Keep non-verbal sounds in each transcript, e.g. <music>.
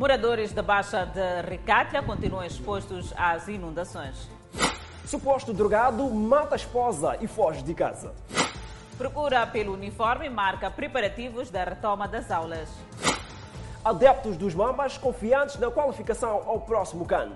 Moradores da Baixa de Ricátia continuam expostos às inundações. Suposto drogado mata a esposa e foge de casa. Procura pelo uniforme marca preparativos da retoma das aulas. Adeptos dos Mambas confiantes na qualificação ao próximo CAN.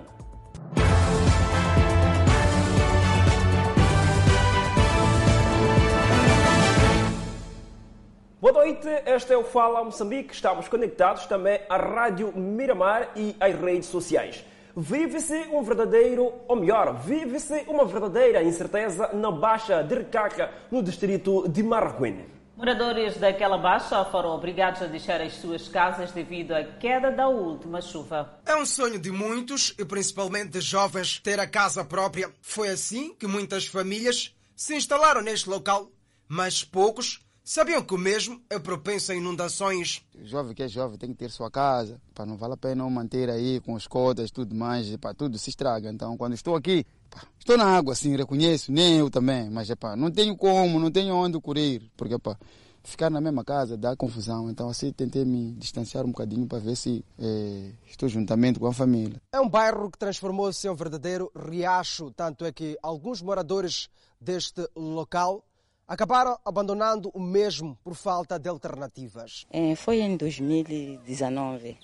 Boa noite, este é o Fala Moçambique. Estamos conectados também à Rádio Miramar e às redes sociais. Vive-se um verdadeiro, ou melhor, vive-se uma verdadeira incerteza na Baixa de Recaca, no distrito de Marraquene. Moradores daquela baixa foram obrigados a deixar as suas casas devido à queda da última chuva. É um sonho de muitos, e principalmente de jovens, ter a casa própria. Foi assim que muitas famílias se instalaram neste local, mas poucos sabiam que o mesmo é propenso a inundações. O jovem que é jovem tem que ter sua casa, para não vale a pena manter aí com as cotas tudo mais, para tudo se estraga. Então, quando estou aqui, pá, estou na água, assim, reconheço, nem eu também, mas pá, não tenho como, não tenho onde correr, porque pá, ficar na mesma casa dá confusão. Então, assim, tentei me distanciar um bocadinho para ver se é, estou juntamente com a família. É um bairro que transformou-se em um verdadeiro riacho, tanto é que alguns moradores deste local acabaram abandonando o mesmo por falta de alternativas. É, foi em 2019.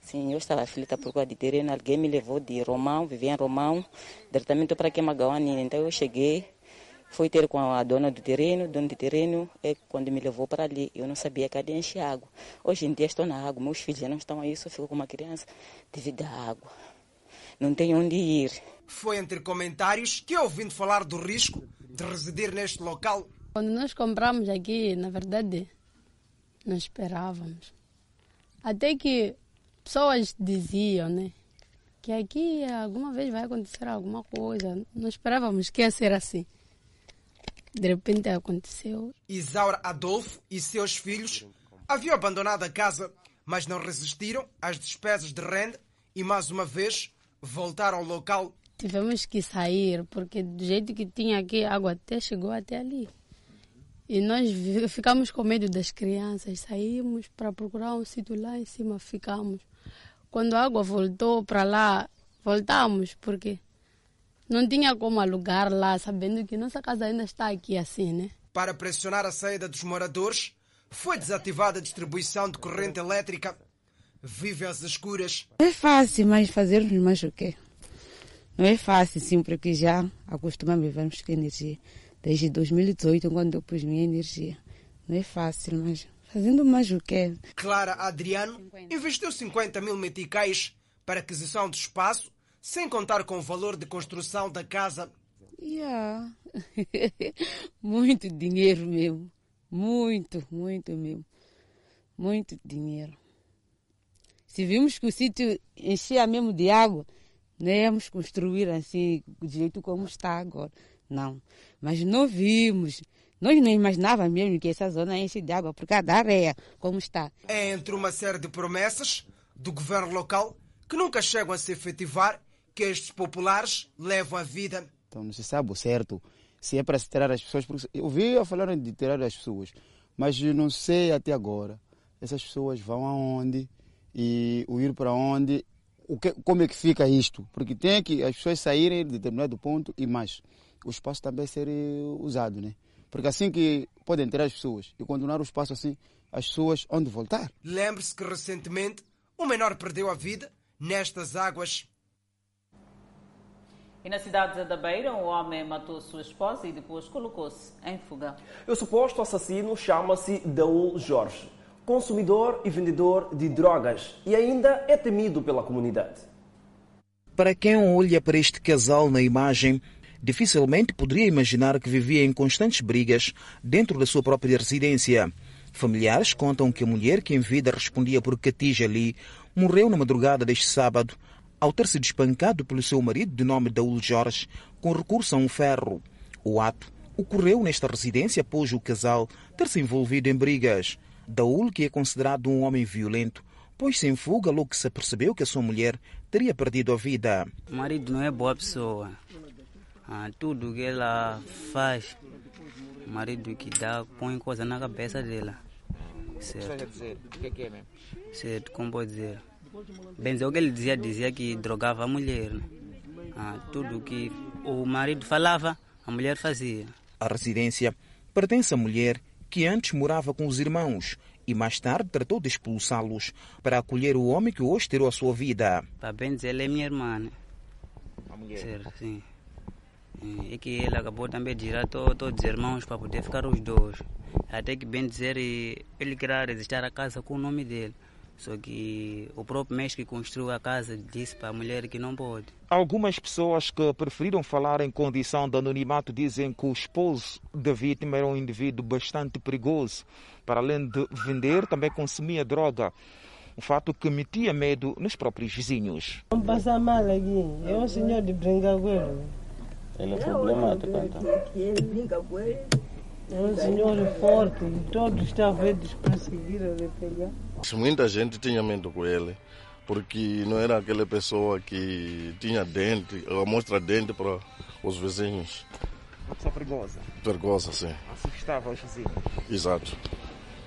Sim, eu estava aflita por causa de terreno. Alguém me levou de Romão, vivia em Romão, diretamente para Quemagauanina. Então eu cheguei, fui ter com a dona do terreno. O dono do terreno é quando me levou para ali. Eu não sabia que ali encher água. Hoje em dia estou na água, meus filhos já não estão aí, só fico com uma criança devido à água. Não tenho onde ir. Foi entre comentários que, ouvindo falar do risco de residir neste local, quando nós compramos aqui, na verdade, não esperávamos. Até que pessoas diziam, né? Que aqui alguma vez vai acontecer alguma coisa. Não esperávamos que ia ser assim. De repente aconteceu. Isaura Adolfo e seus filhos haviam abandonado a casa, mas não resistiram às despesas de renda e, mais uma vez, voltaram ao local. Tivemos que sair, porque do jeito que tinha aqui, a água até chegou até ali. E nós ficamos com medo das crianças, saímos para procurar um sítio lá em cima, ficamos. Quando a água voltou para lá, voltamos, porque não tinha como alugar lá, sabendo que nossa casa ainda está aqui assim, né? Para pressionar a saída dos moradores, foi desativada a distribuição de corrente elétrica. Vive às escuras. Não é fácil, mas fazermos mais o quê? Não é fácil, sim, porque já acostumamos a vivermos com energia desde 2018, quando eu pus minha energia. Não é fácil, mas fazendo mais o quê? Clara Adriano investiu 50 mil meticais para aquisição de espaço, sem contar com o valor de construção da casa. Yeah. <laughs> muito dinheiro mesmo. Muito, muito mesmo. Muito dinheiro. Se vimos que o sítio enchia mesmo de água, não íamos construir assim, do jeito como está agora. Não. Mas não vimos. Nós não imaginávamos mesmo que essa zona enche de água por causa da areia, como está. É entre uma série de promessas do governo local que nunca chegam a se efetivar que estes populares levam a vida. Então não se sabe o certo se é para se tirar as pessoas. Porque eu vi a falar de tirar as pessoas, mas não sei até agora essas pessoas vão aonde e o ir para onde. O que, como é que fica isto? Porque tem que as pessoas saírem de determinado ponto e mais o espaço também ser usado, né? Porque assim que podem ter as pessoas e continuar o espaço assim, as pessoas onde voltar. Lembre-se que recentemente um menor perdeu a vida nestas águas. E na cidade da Beira, um homem matou sua esposa e depois colocou-se em fuga. O suposto assassino chama-se Daul Jorge, consumidor e vendedor de drogas e ainda é temido pela comunidade. Para quem olha para este casal na imagem, dificilmente poderia imaginar que vivia em constantes brigas dentro da sua própria residência. Familiares contam que a mulher que em vida respondia por Catija ali morreu na madrugada deste sábado ao ter sido espancado pelo seu marido de nome Daul Jorge com recurso a um ferro. O ato ocorreu nesta residência após o casal ter se envolvido em brigas. Daul, que é considerado um homem violento, pôs-se em fuga logo que se apercebeu que a sua mulher teria perdido a vida. O marido não é boa pessoa. Ah, tudo que ela faz, o marido que dá, põe coisa na cabeça dela. Certo? dizer? O que é que é mesmo? Certo, como pode dizer? Benzeu que ele dizia, dizia que drogava a mulher. né? Ah, tudo que o marido falava, a mulher fazia. A residência pertence à mulher que antes morava com os irmãos e mais tarde tratou de expulsá-los para acolher o homem que hoje tirou a sua vida. Para bem dizer, ela é minha irmã. Né? A mulher. Certo, sim. E que ele acabou também de tirar to- todos os irmãos para poder ficar os dois. Até que, bem dizer, e- ele queria registrar a casa com o nome dele. Só que o próprio mês que construiu a casa disse para a mulher que não pode. Algumas pessoas que preferiram falar em condição de anonimato dizem que o esposo da vítima era um indivíduo bastante perigoso. Para além de vender, também consumia droga. Um fato que metia medo nos próprios vizinhos. Vamos passar mal aqui. É um senhor de Brincagueiro. Ele é problemático, então. É um senhor forte todos perseguiram ele pegar. Muita gente tinha medo com ele, porque não era aquela pessoa que tinha dente, ou mostra dente para os vizinhos. Uma pessoa perigosa. Perigosa, sim. Assustava os vizinhos. Exato.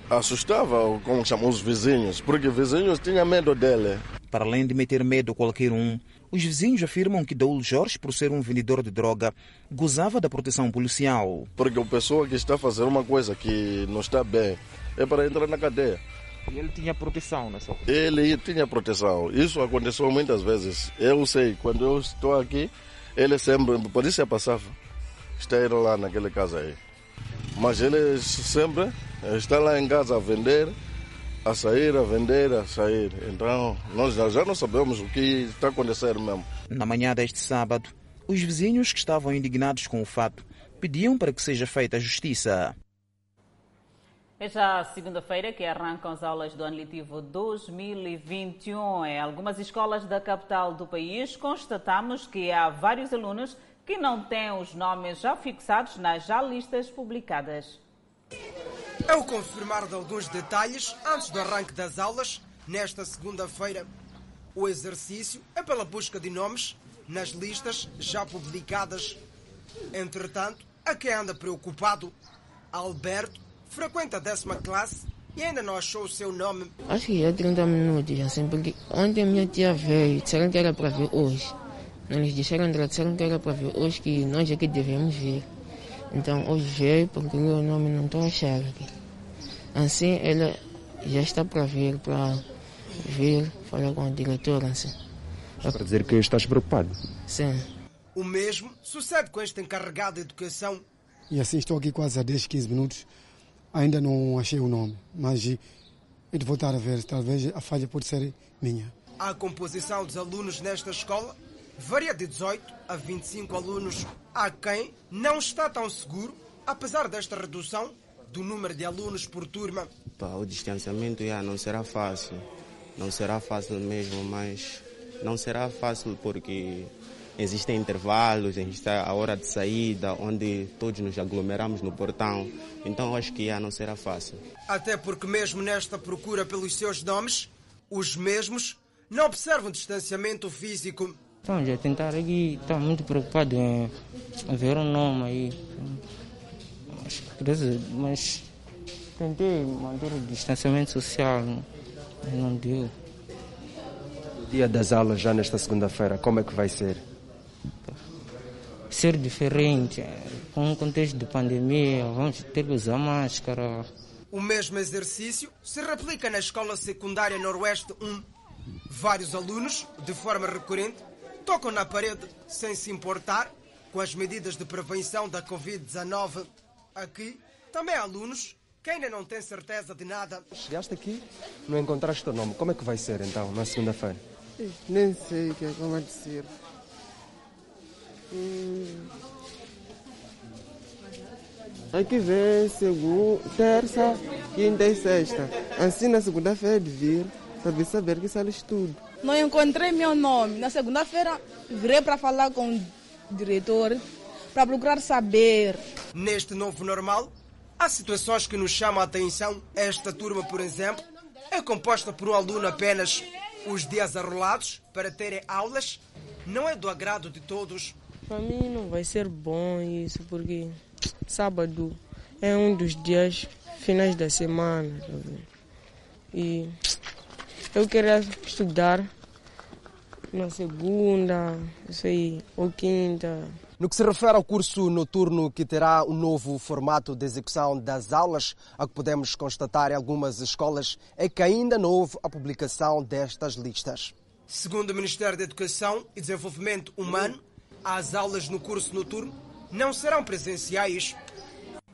Assustava, como chamam os vizinhos, porque os vizinhos tinham medo dele. Para além de meter medo a qualquer um, os vizinhos afirmam que Daul Jorge, por ser um vendedor de droga, gozava da proteção policial. Porque a pessoa que está a fazer uma coisa que não está bem é para entrar na cadeia. E ele tinha proteção, só? Ele tinha proteção. Isso aconteceu muitas vezes. Eu sei, quando eu estou aqui, ele sempre, por isso passava, está indo lá naquela casa aí. Mas ele sempre está lá em casa a vender, a sair, a vender, a sair. Então, nós já, já não sabemos o que está acontecendo mesmo. Na manhã deste sábado, os vizinhos que estavam indignados com o fato pediam para que seja feita a justiça. É já segunda-feira que arrancam as aulas do ano letivo 2021. Em algumas escolas da capital do país, constatamos que há vários alunos que não têm os nomes já fixados nas já listas publicadas. É o confirmar de alguns detalhes antes do arranque das aulas, nesta segunda-feira. O exercício é pela busca de nomes nas listas já publicadas. Entretanto, a quem anda preocupado, Alberto frequenta a décima classe e ainda não achou o seu nome. Acho que é 30 minutos, assim, porque ontem minha tia veio, disseram que era para vir hoje. Não lhes disseram, disseram que era para vir hoje, que nós é que devemos vir. Então hoje veio porque o nome não estou a achar aqui. Assim ela já está para vir, para vir falar com a diretora, assim. Para dizer que estás preocupado. Sim. O mesmo sucede com este encarregado de educação. E assim estou aqui quase há 10, 15 minutos. Ainda não achei o nome, mas é de voltar a ver. Talvez a falha pode ser minha. A composição dos alunos nesta escola varia de 18 a 25 alunos. Há quem não está tão seguro, apesar desta redução do número de alunos por turma. O distanciamento já não será fácil. Não será fácil mesmo, mas não será fácil porque existem intervalos, existe a hora de saída, onde todos nos aglomeramos no portão. Então acho que já não será fácil. Até porque mesmo nesta procura pelos seus nomes, os mesmos não observam distanciamento físico. Então, já tentar aqui, está muito preocupado em ver o nome aí. Mas, mas tentei manter o distanciamento social, mas não deu. O dia das aulas, já nesta segunda-feira, como é que vai ser? Ser diferente, com o contexto de pandemia, vamos ter que usar máscara. O mesmo exercício se replica na Escola Secundária Noroeste 1. Vários alunos, de forma recorrente, tocam na parede sem se importar com as medidas de prevenção da Covid-19. Aqui, também há alunos que ainda não têm certeza de nada. Chegaste aqui, não encontraste o nome. Como é que vai ser então, na segunda-feira? Nem sei o que é que vai dizer. Hum. Aqui vem segunda, terça, quinta e sexta. Assim na segunda-feira de vir, para saber que sala estudo. Não encontrei meu nome. Na segunda-feira virei para falar com o diretor, para procurar saber. Neste novo normal, há situações que nos chamam a atenção. Esta turma, por exemplo, é composta por um aluno apenas. Os dias arrolados para terem aulas não é do agrado de todos. Para mim não vai ser bom isso, porque sábado é um dos dias finais da semana. E Eu queria estudar na segunda, isso aí, ou quinta. No que se refere ao curso noturno que terá um novo formato de execução das aulas, a que podemos constatar em algumas escolas é que ainda não houve a publicação destas listas. Segundo o Ministério da Educação e Desenvolvimento Humano, as aulas no curso noturno não serão presenciais.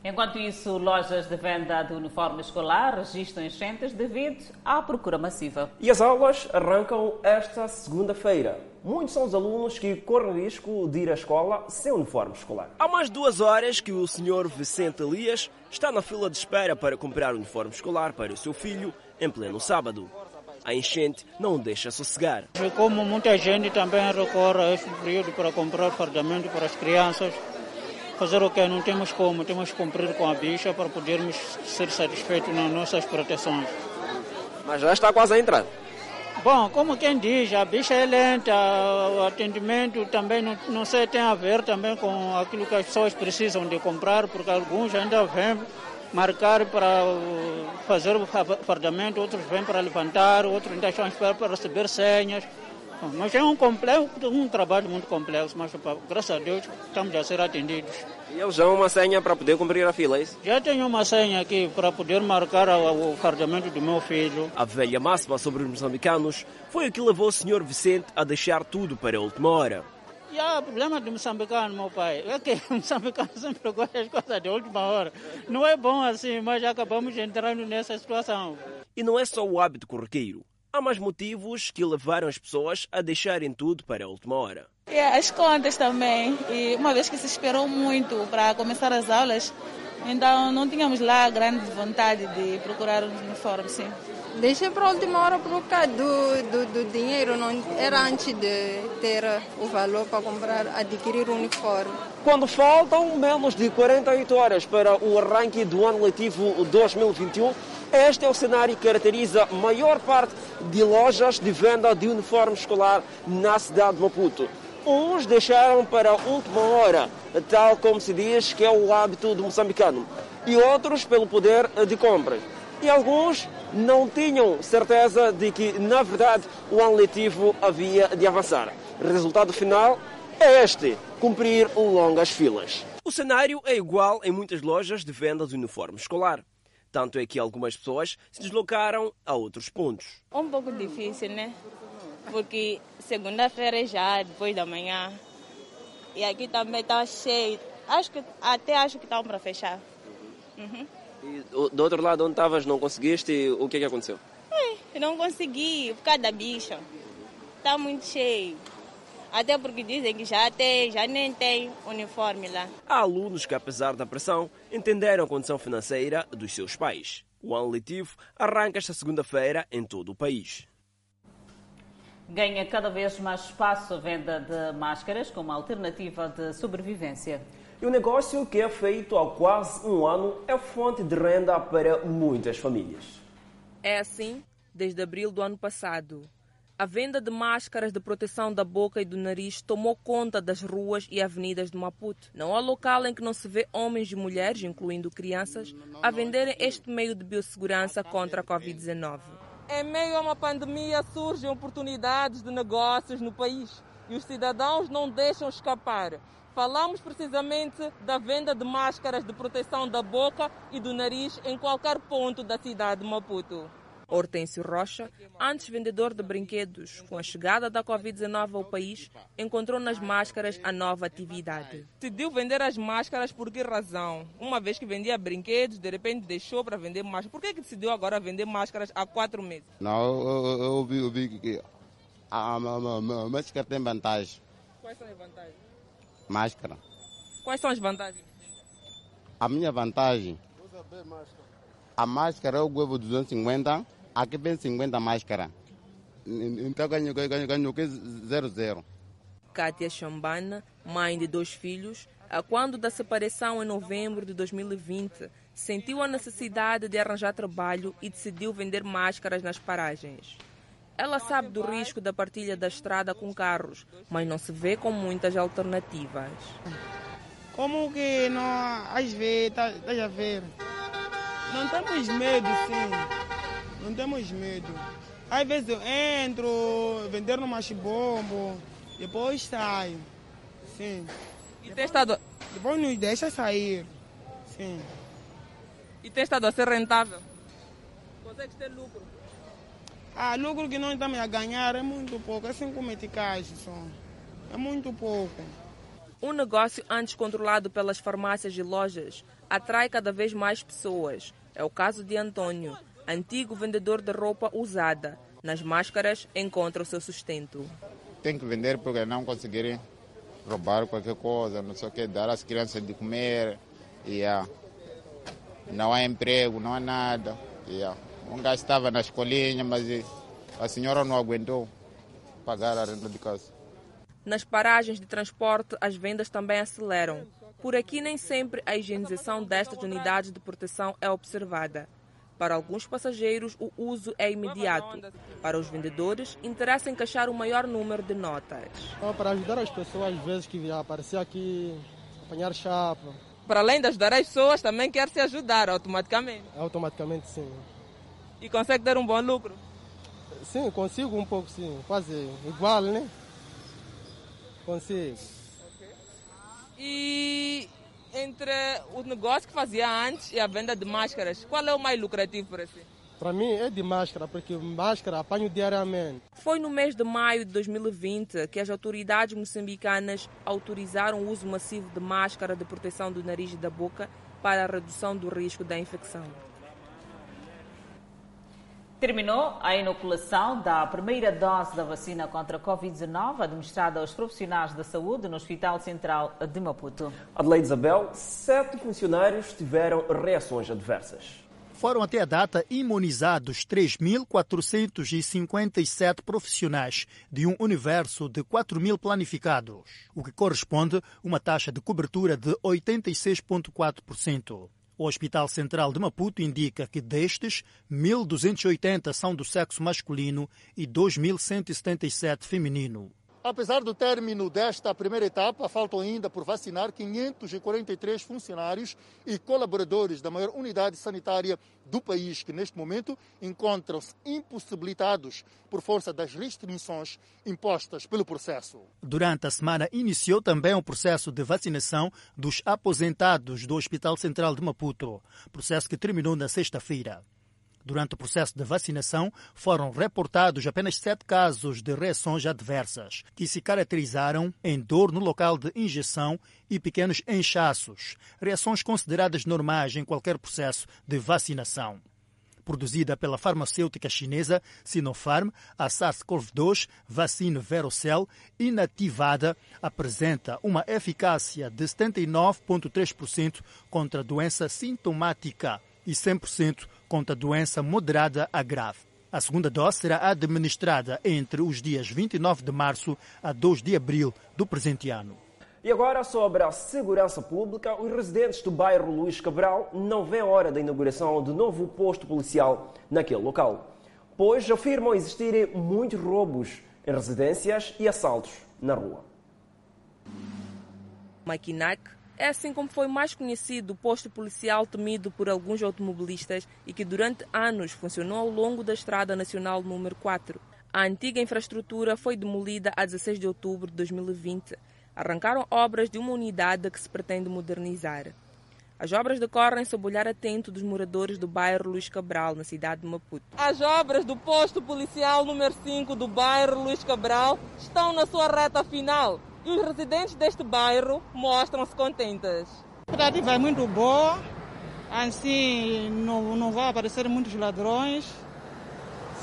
Enquanto isso, lojas de venda de uniforme escolar registram enchentes devido à procura massiva. E as aulas arrancam esta segunda-feira. Muitos são os alunos que correm risco de ir à escola sem uniforme escolar. Há mais de duas horas que o Sr. Vicente Elias está na fila de espera para comprar uniforme escolar para o seu filho em pleno sábado. A enchente não o deixa sossegar. Como muita gente também recorre a este período para comprar fardamento para as crianças, fazer o que não temos como, temos que cumprir com a bicha para podermos ser satisfeitos nas nossas proteções. Mas já está quase a entrar. Bom, como quem diz, a bicha é lenta, o atendimento também não, não sei, tem a ver também com aquilo que as pessoas precisam de comprar, porque alguns ainda vêm marcar para fazer o fardamento, outros vêm para levantar, outros ainda estão esperando para receber senhas. Mas é um, complexo, um trabalho muito complexo, mas graças a Deus estamos a ser atendidos. E eles já uma senha para poder cumprir a fila, é isso? Já tenho uma senha aqui para poder marcar o fardamento do meu filho. A velha máxima sobre os moçambicanos foi o que levou o Sr. Vicente a deixar tudo para a última hora. E o problema do moçambicano, meu pai, é que <laughs> o moçambicano sempre gosta das coisas de última hora. Não é bom assim, mas já acabamos entrando nessa situação. E não é só o hábito corriqueiro. Há mais motivos que levaram as pessoas a deixarem tudo para a última hora. É, as contas também. E uma vez que se esperou muito para começar as aulas, então não tínhamos lá grande vontade de procurar um uniforme, sim. Deixei para a última hora por causa do, do, do, dinheiro, não era antes de ter o valor para comprar, adquirir o uniforme. Quando faltam menos de 48 horas para o arranque do ano letivo 2021, este é o cenário que caracteriza a maior parte de lojas de venda de uniforme escolar na cidade de Maputo. Uns deixaram para a última hora, tal como se diz que é o hábito do moçambicano, e outros pelo poder de compras. E alguns não tinham certeza de que, na verdade, o ano letivo havia de avançar. Resultado final é este: cumprir longas filas. O cenário é igual em muitas lojas de venda de uniforme escolar. Tanto é que algumas pessoas se deslocaram a outros pontos. Um pouco difícil, né? Porque segunda-feira já, depois da manhã, e aqui também está cheio. Acho que, até acho que estão para fechar. Uhum. E do outro lado, onde estavas, não conseguiste? O que é que aconteceu? É, não consegui, por causa da bicha. Está muito cheio. Até porque dizem que já, tem, já nem tem uniforme lá. Há alunos que, apesar da pressão, entenderam a condição financeira dos seus pais. O ano letivo arranca esta segunda-feira em todo o país. Ganha cada vez mais espaço a venda de máscaras como alternativa de sobrevivência. E o negócio que é feito há quase um ano é fonte de renda para muitas famílias. É assim desde abril do ano passado. A venda de máscaras de proteção da boca e do nariz tomou conta das ruas e avenidas de Maputo. Não há local em que não se vê homens e mulheres, incluindo crianças, a venderem este meio de biossegurança contra a Covid-19. Em meio a uma pandemia surgem oportunidades de negócios no país e os cidadãos não deixam escapar. Falamos precisamente da venda de máscaras de proteção da boca e do nariz em qualquer ponto da cidade de Maputo. Hortêncio Rocha, antes vendedor de brinquedos, com a chegada da Covid-19 ao país, encontrou nas máscaras a nova atividade. Decidiu vender as máscaras por que razão? Uma vez que vendia brinquedos, de repente deixou para vender máscaras. Por que, que decidiu agora vender máscaras há quatro meses? Não, eu, eu, vi, eu vi que a, a, a máscara tem vantagem. Quais são as vantagens? Máscara. Quais são as vantagens? A minha vantagem. A máscara eu levo 250 aqui vem 50 máscara. Então ganho, ganho, ganho que zero, zero. Kátia Chambana, mãe de dois filhos, a quando da separação em novembro de 2020, sentiu a necessidade de arranjar trabalho e decidiu vender máscaras nas paragens. Ela sabe do risco da partilha da estrada com carros, mas não se vê com muitas alternativas. Como que não, às vezes, tá, tá a ver, não temos medo, sim. Não temos medo. Às vezes eu entro, vender no machibombo, depois saio. Sim. E tem estado. Depois nos deixa sair. Sim. E tem estado a ser rentável? Consegue ter lucro? Ah, lucro que nós estamos a ganhar é muito pouco, é 5 meticais só. É muito pouco. Um negócio antes controlado pelas farmácias e lojas atrai cada vez mais pessoas. É o caso de Antônio, antigo vendedor de roupa usada. Nas máscaras encontra o seu sustento. Tem que vender porque não conseguirem roubar qualquer coisa, não sei o que, dar às crianças de comer. Yeah. Não há emprego, não há nada. Yeah. Um gajo estava na escolinha, mas a senhora não aguentou pagar a renda de casa. Nas paragens de transporte, as vendas também aceleram. Por aqui, nem sempre a higienização destas unidades de proteção é observada. Para alguns passageiros, o uso é imediato. Para os vendedores, interessa encaixar o maior número de notas. Para ajudar as pessoas, às vezes, que aparecer aqui, apanhar chapa. Para além de ajudar as pessoas, também quer se ajudar automaticamente. Automaticamente, sim. E consegue ter um bom lucro? Sim, consigo um pouco, sim. Quase igual, né? Consigo. E entre o negócio que fazia antes e a venda de máscaras, qual é o mais lucrativo para si? Para mim é de máscara, porque máscara apanho diariamente. Foi no mês de maio de 2020 que as autoridades moçambicanas autorizaram o uso massivo de máscara de proteção do nariz e da boca para a redução do risco da infecção. Terminou a inoculação da primeira dose da vacina contra a Covid-19 administrada aos profissionais da saúde no Hospital Central de Maputo. Adelaide Isabel, sete funcionários tiveram reações adversas. Foram até a data imunizados 3.457 profissionais de um universo de 4 mil planificados, o que corresponde a uma taxa de cobertura de 86,4%. O Hospital Central de Maputo indica que destes, 1.280 são do sexo masculino e 2.177 feminino. Apesar do término desta primeira etapa, faltam ainda por vacinar 543 funcionários e colaboradores da maior unidade sanitária do país, que neste momento encontram-se impossibilitados por força das restrições impostas pelo processo. Durante a semana iniciou também o processo de vacinação dos aposentados do Hospital Central de Maputo, processo que terminou na sexta-feira. Durante o processo de vacinação, foram reportados apenas sete casos de reações adversas, que se caracterizaram em dor no local de injeção e pequenos inchaços, reações consideradas normais em qualquer processo de vacinação. Produzida pela farmacêutica chinesa Sinopharm, a SARS-CoV-2 vacina Verocell inativada apresenta uma eficácia de 79,3% contra a doença sintomática e 100% contra a doença moderada a grave. A segunda dose será administrada entre os dias 29 de março a 2 de abril do presente ano. E agora sobre a segurança pública, os residentes do bairro Luís Cabral não vêem a hora da inauguração do novo posto policial naquele local, pois afirmam existirem muitos roubos em residências e assaltos na rua. Maquinac é assim como foi mais conhecido o posto policial temido por alguns automobilistas e que durante anos funcionou ao longo da Estrada Nacional número 4. A antiga infraestrutura foi demolida a 16 de outubro de 2020. Arrancaram obras de uma unidade que se pretende modernizar. As obras decorrem sob o olhar atento dos moradores do bairro Luís Cabral, na cidade de Maputo. As obras do posto policial número 5 do bairro Luís Cabral estão na sua reta final os residentes deste bairro mostram-se contentes. A expectativa é muito boa, assim não, não vai aparecer muitos ladrões.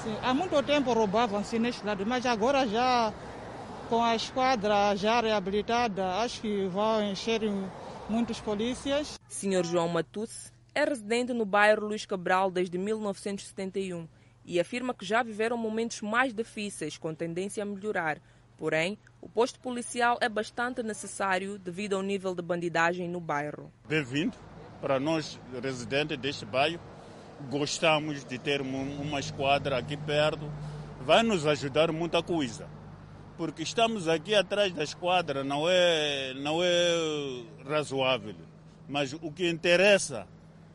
Sim, há muito tempo roubavam assim neste lado, mas agora já com a esquadra já reabilitada, acho que vão encher muitos polícias. Senhor João Matusse é residente no bairro Luís Cabral desde 1971 e afirma que já viveram momentos mais difíceis com tendência a melhorar. Porém, o posto policial é bastante necessário devido ao nível de bandidagem no bairro. Bem-vindo para nós residentes deste bairro. Gostamos de ter uma esquadra aqui perto. Vai nos ajudar muita coisa. Porque estamos aqui atrás da esquadra, não é, não é razoável. Mas o que interessa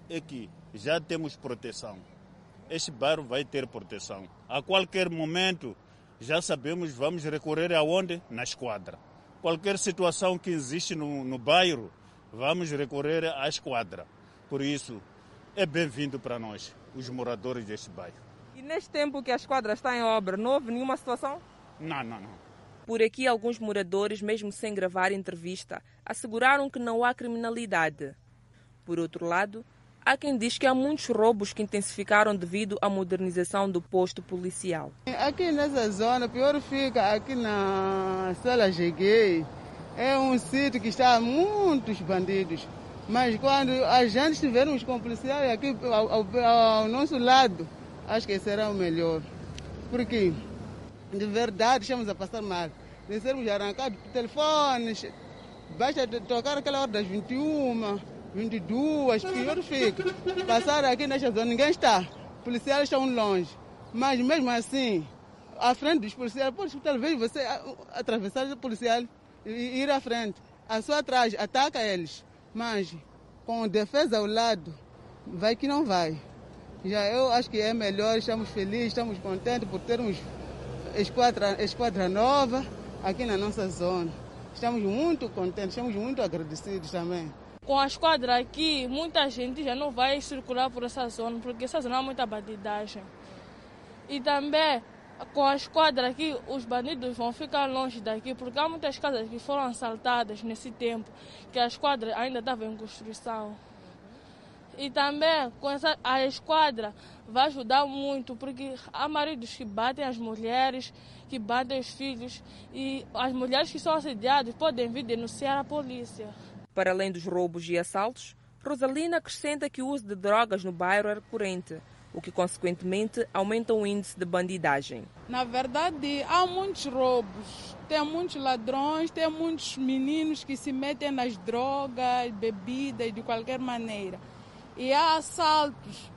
é que já temos proteção. este bairro vai ter proteção. A qualquer momento, já sabemos, vamos recorrer aonde? Na esquadra. Qualquer situação que existe no, no bairro, vamos recorrer à esquadra. Por isso, é bem-vindo para nós, os moradores deste bairro. E neste tempo que a esquadra está em obra, não houve nenhuma situação? Não, não, não. Por aqui, alguns moradores, mesmo sem gravar entrevista, asseguraram que não há criminalidade. Por outro lado, há quem diz que há muitos roubos que intensificaram devido à modernização do posto policial. Aqui nessa zona, pior fica aqui na Sala Jeguei. É um sítio que está muitos bandidos. Mas quando a gente estivermos com policiais aqui ao, ao, ao nosso lado, acho que será o melhor. Porque, de verdade, estamos a passar mal. De sermos arrancados telefones, basta tocar aquela hora das 21, 22, pior fica. Passar aqui nesta zona, ninguém está. Policiais estão longe. Mas mesmo assim, à frente dos policiais, pode talvez você atravessar o policial e ir à frente. A sua atrás, ataca eles. Mas com defesa ao lado, vai que não vai. Já eu acho que é melhor, estamos felizes, estamos contentes por termos esquadra, esquadra nova aqui na nossa zona. Estamos muito contentes, estamos muito agradecidos também. Com a esquadra aqui, muita gente já não vai circular por essa zona, porque essa zona é muita bandidagem. E também, com a esquadra aqui, os bandidos vão ficar longe daqui, porque há muitas casas que foram assaltadas nesse tempo, que a esquadra ainda estava em construção. E também, com essa, a esquadra vai ajudar muito, porque há maridos que batem as mulheres, que batem os filhos, e as mulheres que são assediadas podem vir denunciar a polícia. Para além dos roubos e assaltos, Rosalina acrescenta que o uso de drogas no bairro é recorrente, o que consequentemente aumenta o índice de bandidagem. Na verdade, há muitos roubos, tem muitos ladrões, tem muitos meninos que se metem nas drogas, bebidas, de qualquer maneira. E há assaltos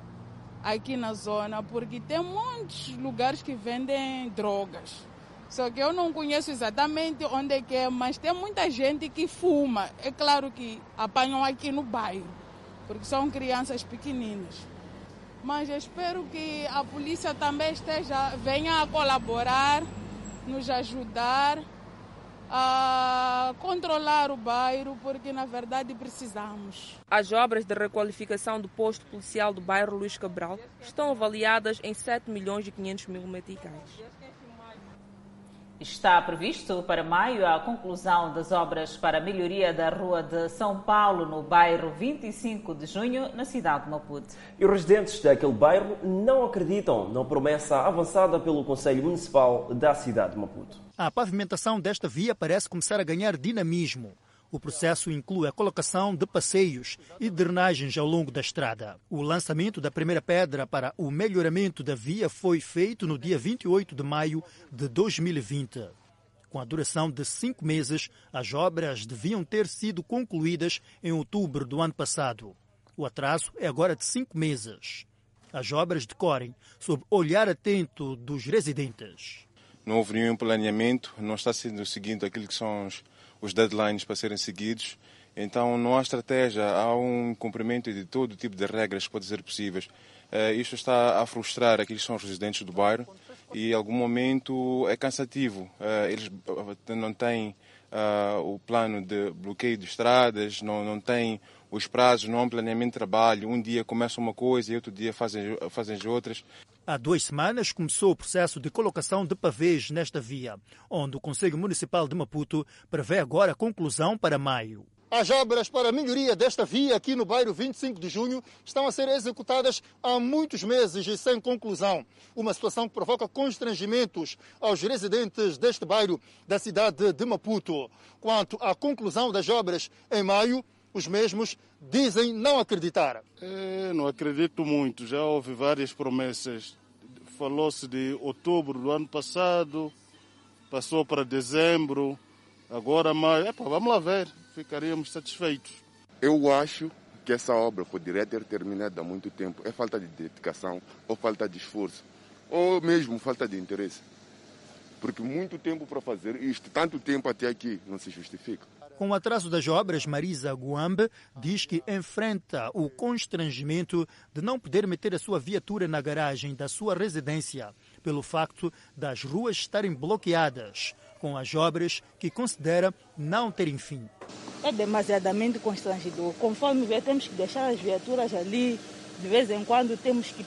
aqui na zona, porque tem muitos lugares que vendem drogas. Só que eu não conheço exatamente onde é que é, mas tem muita gente que fuma. É claro que apanham aqui no bairro, porque são crianças pequeninas. Mas espero que a polícia também esteja, venha a colaborar, nos ajudar a controlar o bairro, porque na verdade precisamos. As obras de requalificação do posto policial do bairro Luís Cabral estão avaliadas em 7 milhões e 500 mil meticais. Está previsto para maio a conclusão das obras para a melhoria da Rua de São Paulo, no bairro 25 de Junho, na cidade de Maputo. E os residentes daquele bairro não acreditam na promessa avançada pelo Conselho Municipal da cidade de Maputo. A pavimentação desta via parece começar a ganhar dinamismo. O processo inclui a colocação de passeios e drenagens ao longo da estrada. O lançamento da primeira pedra para o melhoramento da via foi feito no dia 28 de maio de 2020. Com a duração de cinco meses, as obras deviam ter sido concluídas em outubro do ano passado. O atraso é agora de cinco meses. As obras decorrem sob olhar atento dos residentes. Não houve nenhum planeamento, não está sendo seguido aquilo que são os os deadlines para serem seguidos. Então não há estratégia, há um cumprimento de todo tipo de regras que podem ser possíveis. Uh, isto está a frustrar aqueles que são os residentes do bairro e em algum momento é cansativo. Uh, eles não têm uh, o plano de bloqueio de estradas, não, não têm os prazos, não há um planeamento de trabalho. Um dia começam uma coisa e outro dia fazem, fazem outras. Há duas semanas começou o processo de colocação de pavês nesta via, onde o Conselho Municipal de Maputo prevê agora a conclusão para maio. As obras para a melhoria desta via aqui no bairro 25 de Junho estão a ser executadas há muitos meses e sem conclusão. Uma situação que provoca constrangimentos aos residentes deste bairro da cidade de Maputo. Quanto à conclusão das obras em maio, os mesmos dizem não acreditar. É, não acredito muito. Já houve várias promessas. Falou-se de outubro do ano passado, passou para dezembro, agora mais. Epa, vamos lá ver, ficaríamos satisfeitos. Eu acho que essa obra poderia ter terminado há muito tempo. É falta de dedicação, ou falta de esforço, ou mesmo falta de interesse. Porque muito tempo para fazer isto, tanto tempo até aqui, não se justifica. Com o atraso das obras, Marisa Guambe diz que enfrenta o constrangimento de não poder meter a sua viatura na garagem da sua residência, pelo facto das ruas estarem bloqueadas, com as obras que considera não terem fim. É demasiadamente constrangedor. Conforme vê, temos que deixar as viaturas ali, de vez em quando temos que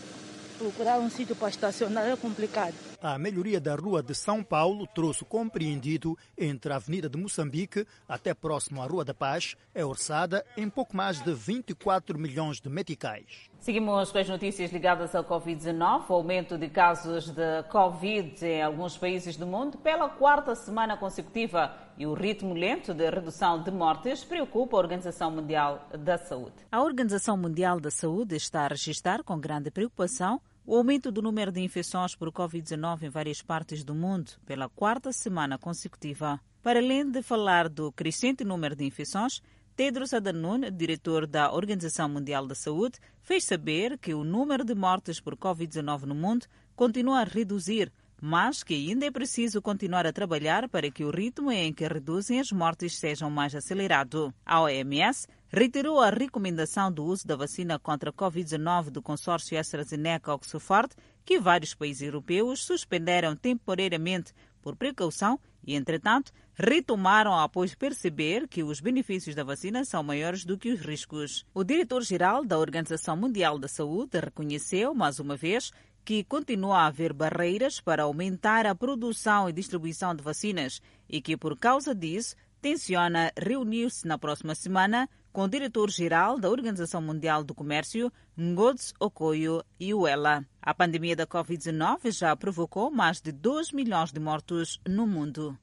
procurar um sítio para estacionar, é complicado. A melhoria da Rua de São Paulo, troço compreendido entre a Avenida de Moçambique até próximo à Rua da Paz, é orçada em pouco mais de 24 milhões de meticais. Seguimos com as notícias ligadas ao Covid-19. O aumento de casos de Covid em alguns países do mundo pela quarta semana consecutiva e o ritmo lento de redução de mortes preocupa a Organização Mundial da Saúde. A Organização Mundial da Saúde está a registrar com grande preocupação o aumento do número de infecções por Covid-19 em várias partes do mundo pela quarta semana consecutiva. Para além de falar do crescente número de infecções, Tedros Adhanom, diretor da Organização Mundial da Saúde, fez saber que o número de mortes por Covid-19 no mundo continua a reduzir, mas que ainda é preciso continuar a trabalhar para que o ritmo em que reduzem as mortes seja mais acelerado. A OMS reiterou a recomendação do uso da vacina contra a Covid-19 do consórcio AstraZeneca-Oxford, que vários países europeus suspenderam temporariamente por precaução e, entretanto, retomaram após perceber que os benefícios da vacina são maiores do que os riscos. O diretor-geral da Organização Mundial da Saúde reconheceu, mais uma vez, que continua a haver barreiras para aumentar a produção e distribuição de vacinas e que, por causa disso, tenciona reunir-se na próxima semana com o diretor-geral da Organização Mundial do Comércio, Ngozi Okoyo Iweala. A pandemia da Covid-19 já provocou mais de 2 milhões de mortos no mundo.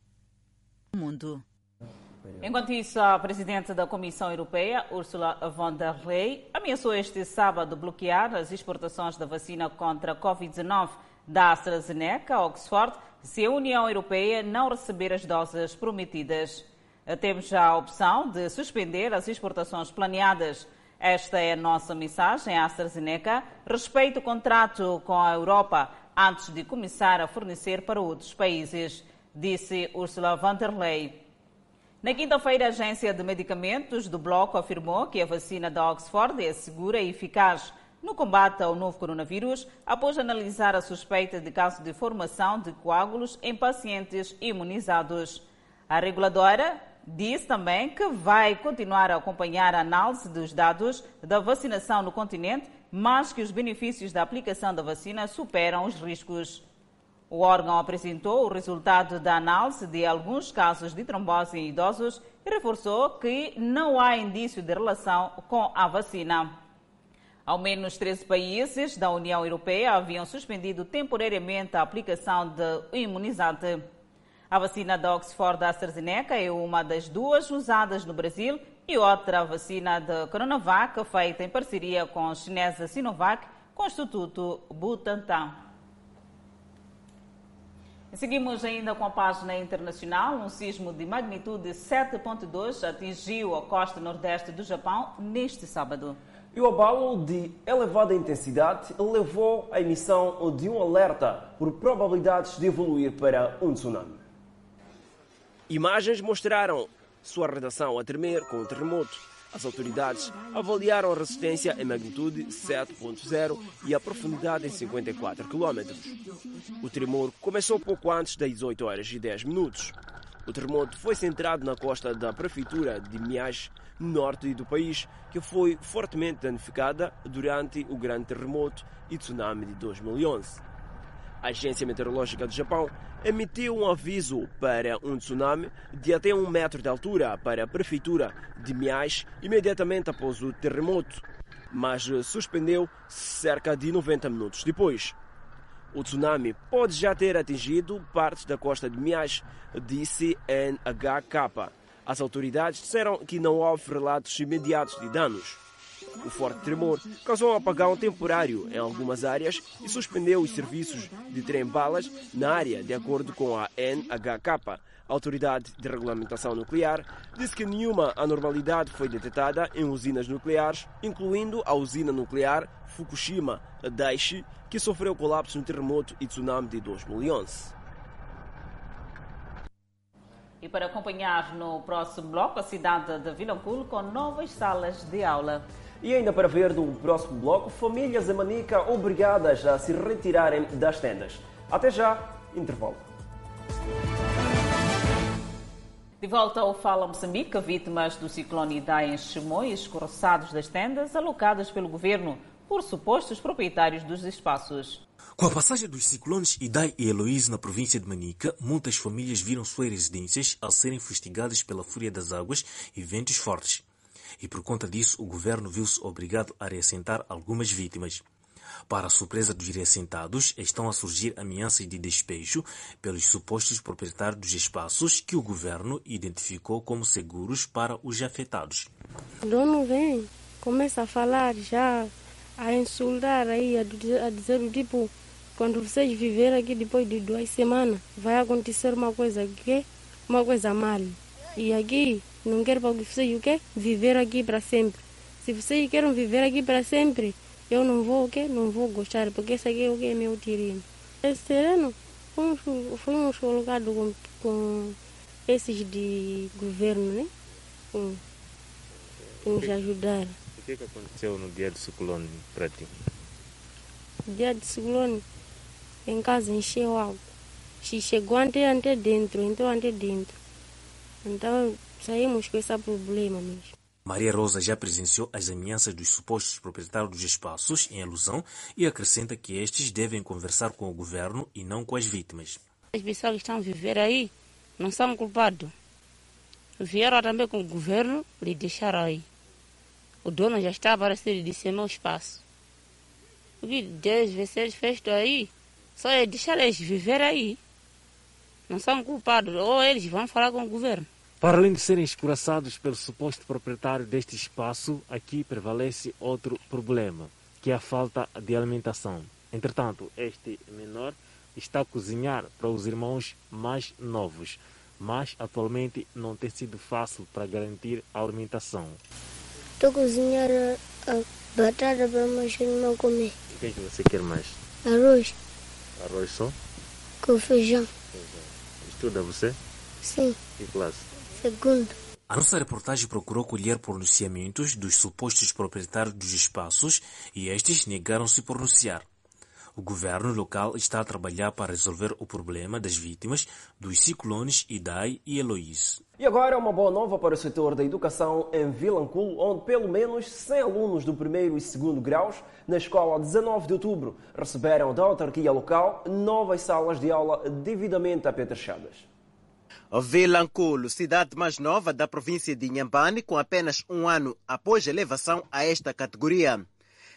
mundo. Enquanto isso, a presidente da Comissão Europeia, Ursula von der Leyen, ameaçou este sábado bloquear as exportações da vacina contra a Covid-19 da AstraZeneca Oxford se a União Europeia não receber as doses prometidas. Temos já a opção de suspender as exportações planeadas. Esta é a nossa mensagem à AstraZeneca. Respeite o contrato com a Europa antes de começar a fornecer para outros países, disse Ursula von der Leyen. Na quinta-feira, a Agência de Medicamentos do Bloco afirmou que a vacina da Oxford é segura e eficaz no combate ao novo coronavírus, após analisar a suspeita de caso de formação de coágulos em pacientes imunizados. A reguladora disse também que vai continuar a acompanhar a análise dos dados da vacinação no continente, mas que os benefícios da aplicação da vacina superam os riscos. O órgão apresentou o resultado da análise de alguns casos de trombose em idosos e reforçou que não há indício de relação com a vacina. Ao menos 13 países da União Europeia haviam suspendido temporariamente a aplicação de imunizante. A vacina da Oxford AstraZeneca é uma das duas usadas no Brasil e outra vacina de Coronavac feita em parceria com a chinesa Sinovac com o Instituto Butantan. Seguimos ainda com a página internacional. Um sismo de magnitude 7.2 atingiu a costa nordeste do Japão neste sábado. E o abalo de elevada intensidade levou à emissão de um alerta por probabilidades de evoluir para um tsunami. Imagens mostraram sua redação a tremer com o terremoto. As autoridades avaliaram a resistência em magnitude 7.0 e a profundidade em 54 km. O tremor começou pouco antes das 18 horas e 10 minutos. O terremoto foi centrado na costa da prefeitura de Miyagi, norte do país, que foi fortemente danificada durante o grande terremoto e tsunami de 2011. A Agência Meteorológica do Japão emitiu um aviso para um tsunami de até um metro de altura para a prefeitura de Miyagi imediatamente após o terremoto, mas suspendeu cerca de 90 minutos depois. O tsunami pode já ter atingido parte da costa de Miyagi, disse NHK. As autoridades disseram que não houve relatos imediatos de danos. O forte tremor causou um apagão temporário em algumas áreas e suspendeu os serviços de trem-balas na área, de acordo com a NHK. A Autoridade de Regulamentação Nuclear disse que nenhuma anormalidade foi detectada em usinas nucleares, incluindo a usina nuclear Fukushima Daiichi, que sofreu colapso no terremoto e tsunami de 2011. E para acompanhar no próximo bloco a cidade de Vilanculo com novas salas de aula. E ainda para ver no próximo bloco, famílias em Manica obrigadas a se retirarem das tendas. Até já, intervalo. De volta ao Fala Moçambique, vítimas do ciclone Idai em Chimoio, escorçados das tendas alocadas pelo governo por supostos proprietários dos espaços. Com a passagem dos ciclones Idai e Heloísa na província de Manica, muitas famílias viram suas residências a serem fustigadas pela fúria das águas e ventos fortes. E por conta disso, o governo viu-se obrigado a reassentar algumas vítimas. Para a surpresa dos reassentados, estão a surgir ameaças de despejo pelos supostos proprietários dos espaços que o governo identificou como seguros para os afetados. Dono vem, começa a falar já, a insultar aí, a dizer o tipo, quando vocês viverem aqui depois de duas semanas, vai acontecer uma coisa que uma coisa mal. E aqui não quero para vocês o quê? Viver aqui para sempre. Se vocês querem viver aqui para sempre, eu não vou o quê? Não vou gostar, porque esse aqui é o que é meu terreno. Esse terreno fomos, fomos colocados com, com esses de governo, né? Com, nos ajudar. O que, que aconteceu no dia do ciclone para ti? Dia do ciclone, em casa encheu água. Chegou até, até dentro, entrou até dentro. Então saímos com esse problema mesmo. Maria Rosa já presenciou as ameaças dos supostos proprietários dos espaços em alusão e acrescenta que estes devem conversar com o governo e não com as vítimas. As pessoas que estão a viver aí não são culpados. Vieram também com o governo e deixaram aí. O dono já está a aparecer e disse meu espaço. O que deve ser feito aí só é deixar eles viver aí. Não são culpados. Ou eles vão falar com o governo. Para além de serem escuraçados pelo suposto proprietário deste espaço, aqui prevalece outro problema, que é a falta de alimentação. Entretanto, este menor está a cozinhar para os irmãos mais novos, mas atualmente não tem sido fácil para garantir a alimentação. Estou a cozinhar a batata para meus irmãos comer. O que é que você quer mais? Arroz. Arroz só? Com feijão. Estuda você? Sim. Que classe? Segundo. A nossa reportagem procurou colher pronunciamentos dos supostos proprietários dos espaços e estes negaram-se a pronunciar. O governo local está a trabalhar para resolver o problema das vítimas dos ciclones Idai e Eloís. E agora uma boa nova para o setor da educação em Vilanculo, onde pelo menos 100 alunos do primeiro e segundo graus na escola 19 de outubro receberam da autarquia local novas salas de aula devidamente apetrechadas. Vilanculo, cidade mais nova da província de Inhambane, com apenas um ano após a elevação a esta categoria.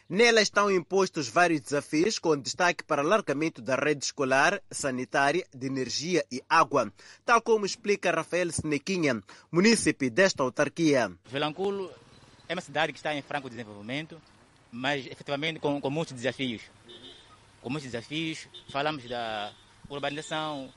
Nela estão impostos vários desafios, com destaque para alargamento da rede escolar, sanitária, de energia e água, tal como explica Rafael Senequinha, munícipe desta autarquia. Vilanculo é uma cidade que está em franco desenvolvimento, mas efetivamente com, com muitos desafios. Com muitos desafios, falamos da urbanização,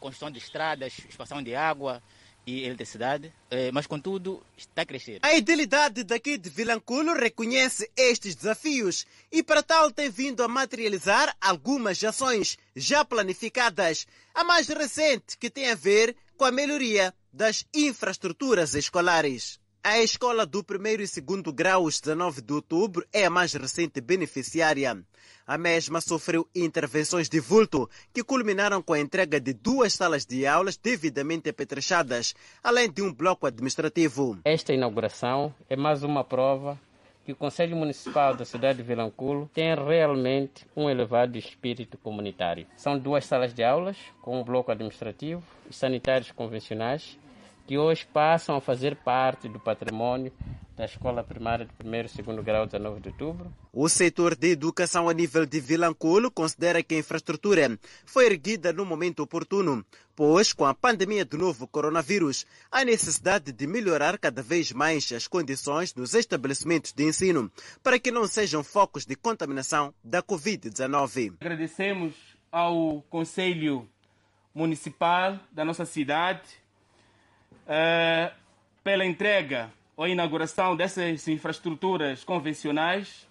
construção de estradas, expansão de água e eletricidade, mas contudo está a crescer. A idilidade daqui de Vilanculo reconhece estes desafios e para tal tem vindo a materializar algumas ações já planificadas. A mais recente que tem a ver com a melhoria das infraestruturas escolares. A escola do primeiro e segundo graus, 19 de outubro, é a mais recente beneficiária. A mesma sofreu intervenções de vulto, que culminaram com a entrega de duas salas de aulas devidamente apetrechadas, além de um bloco administrativo. Esta inauguração é mais uma prova que o Conselho Municipal da cidade de Vilanculo tem realmente um elevado espírito comunitário. São duas salas de aulas com um bloco administrativo e sanitários convencionais que hoje passam a fazer parte do patrimônio da Escola Primária de 1 e 2 grau 19 de outubro. O setor de educação a nível de Vilanculo considera que a infraestrutura foi erguida no momento oportuno, pois, com a pandemia do novo coronavírus, há necessidade de melhorar cada vez mais as condições nos estabelecimentos de ensino para que não sejam focos de contaminação da Covid-19. Agradecemos ao Conselho Municipal da nossa cidade uh, pela entrega ou inauguração dessas infraestruturas convencionais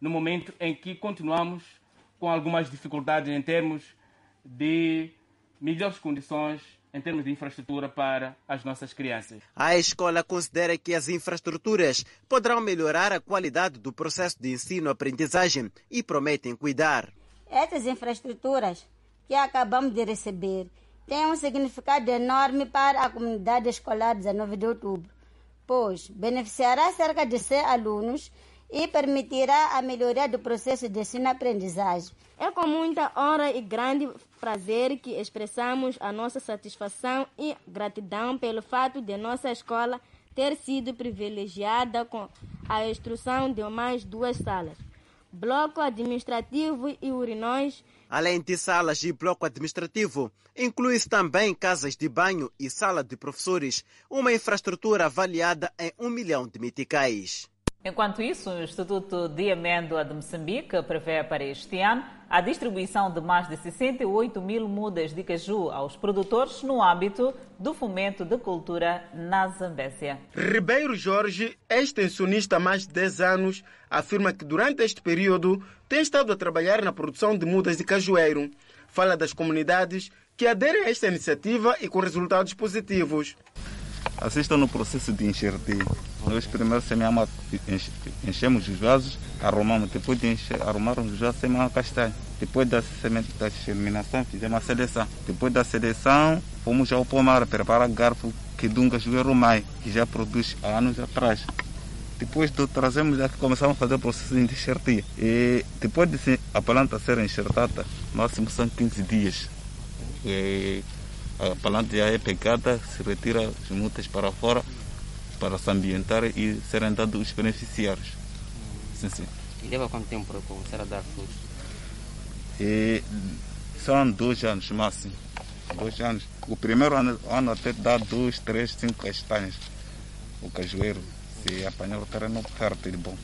no momento em que continuamos com algumas dificuldades em termos de melhores condições em termos de infraestrutura para as nossas crianças. A escola considera que as infraestruturas poderão melhorar a qualidade do processo de ensino-aprendizagem e prometem cuidar. Essas infraestruturas que acabamos de receber têm um significado enorme para a comunidade escolar 19 de outubro, pois beneficiará cerca de 100 alunos e permitirá a melhoria do processo de ensino-aprendizagem. É com muita honra e grande prazer que expressamos a nossa satisfação e gratidão pelo fato de nossa escola ter sido privilegiada com a instrução de mais duas salas, bloco administrativo e urinóis. Além de salas e bloco administrativo, inclui-se também casas de banho e sala de professores, uma infraestrutura avaliada em um milhão de meticais. Enquanto isso, o Instituto de Amêndoa de Moçambique prevê para este ano a distribuição de mais de 68 mil mudas de caju aos produtores no âmbito do fomento de cultura na Zambésia. Ribeiro Jorge, extensionista há mais de 10 anos, afirma que durante este período tem estado a trabalhar na produção de mudas de cajueiro. Fala das comunidades que aderem a esta iniciativa e com resultados positivos. Assistam no processo de enxertia. Nós primeiro enchemos os vasos, arrumamos, depois de encher, os vasos, semeamos castanha. Depois da semente da germinação, fizemos a seleção. Depois da seleção, fomos ao pomar preparar garfo que dunga joelho mai, que já produz há anos atrás. Depois do trazemos começamos a fazer o processo de enxertia. E depois de a planta ser enxertada, máximo são 15 dias. E a planta já é pegada, se retira as mudas para fora para se ambientar e serem dados os beneficiários. Sim, sim. E leva quanto tempo para começar a dar frutos? E são dois anos máximo. Dois anos. O primeiro ano, ano até dá dois, três, cinco castanhas. O cajueiro, se apanhar o terreno fértil, bom.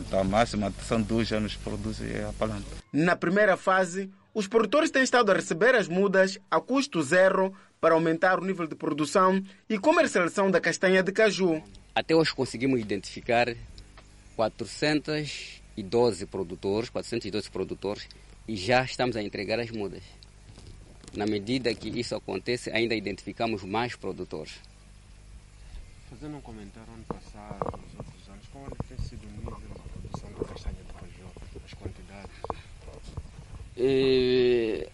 Então, a máxima são dois anos produz a planta. Na primeira fase, os produtores têm estado a receber as mudas a custo zero para aumentar o nível de produção e comercialização da castanha de caju. Até hoje conseguimos identificar 412 produtores, 412 produtores e já estamos a entregar as mudas. Na medida que isso acontece, ainda identificamos mais produtores. Fazendo um comentário ano passado, nos outros anos, qual tem sido o nível de produção da castanha de caju, as quantidades? E,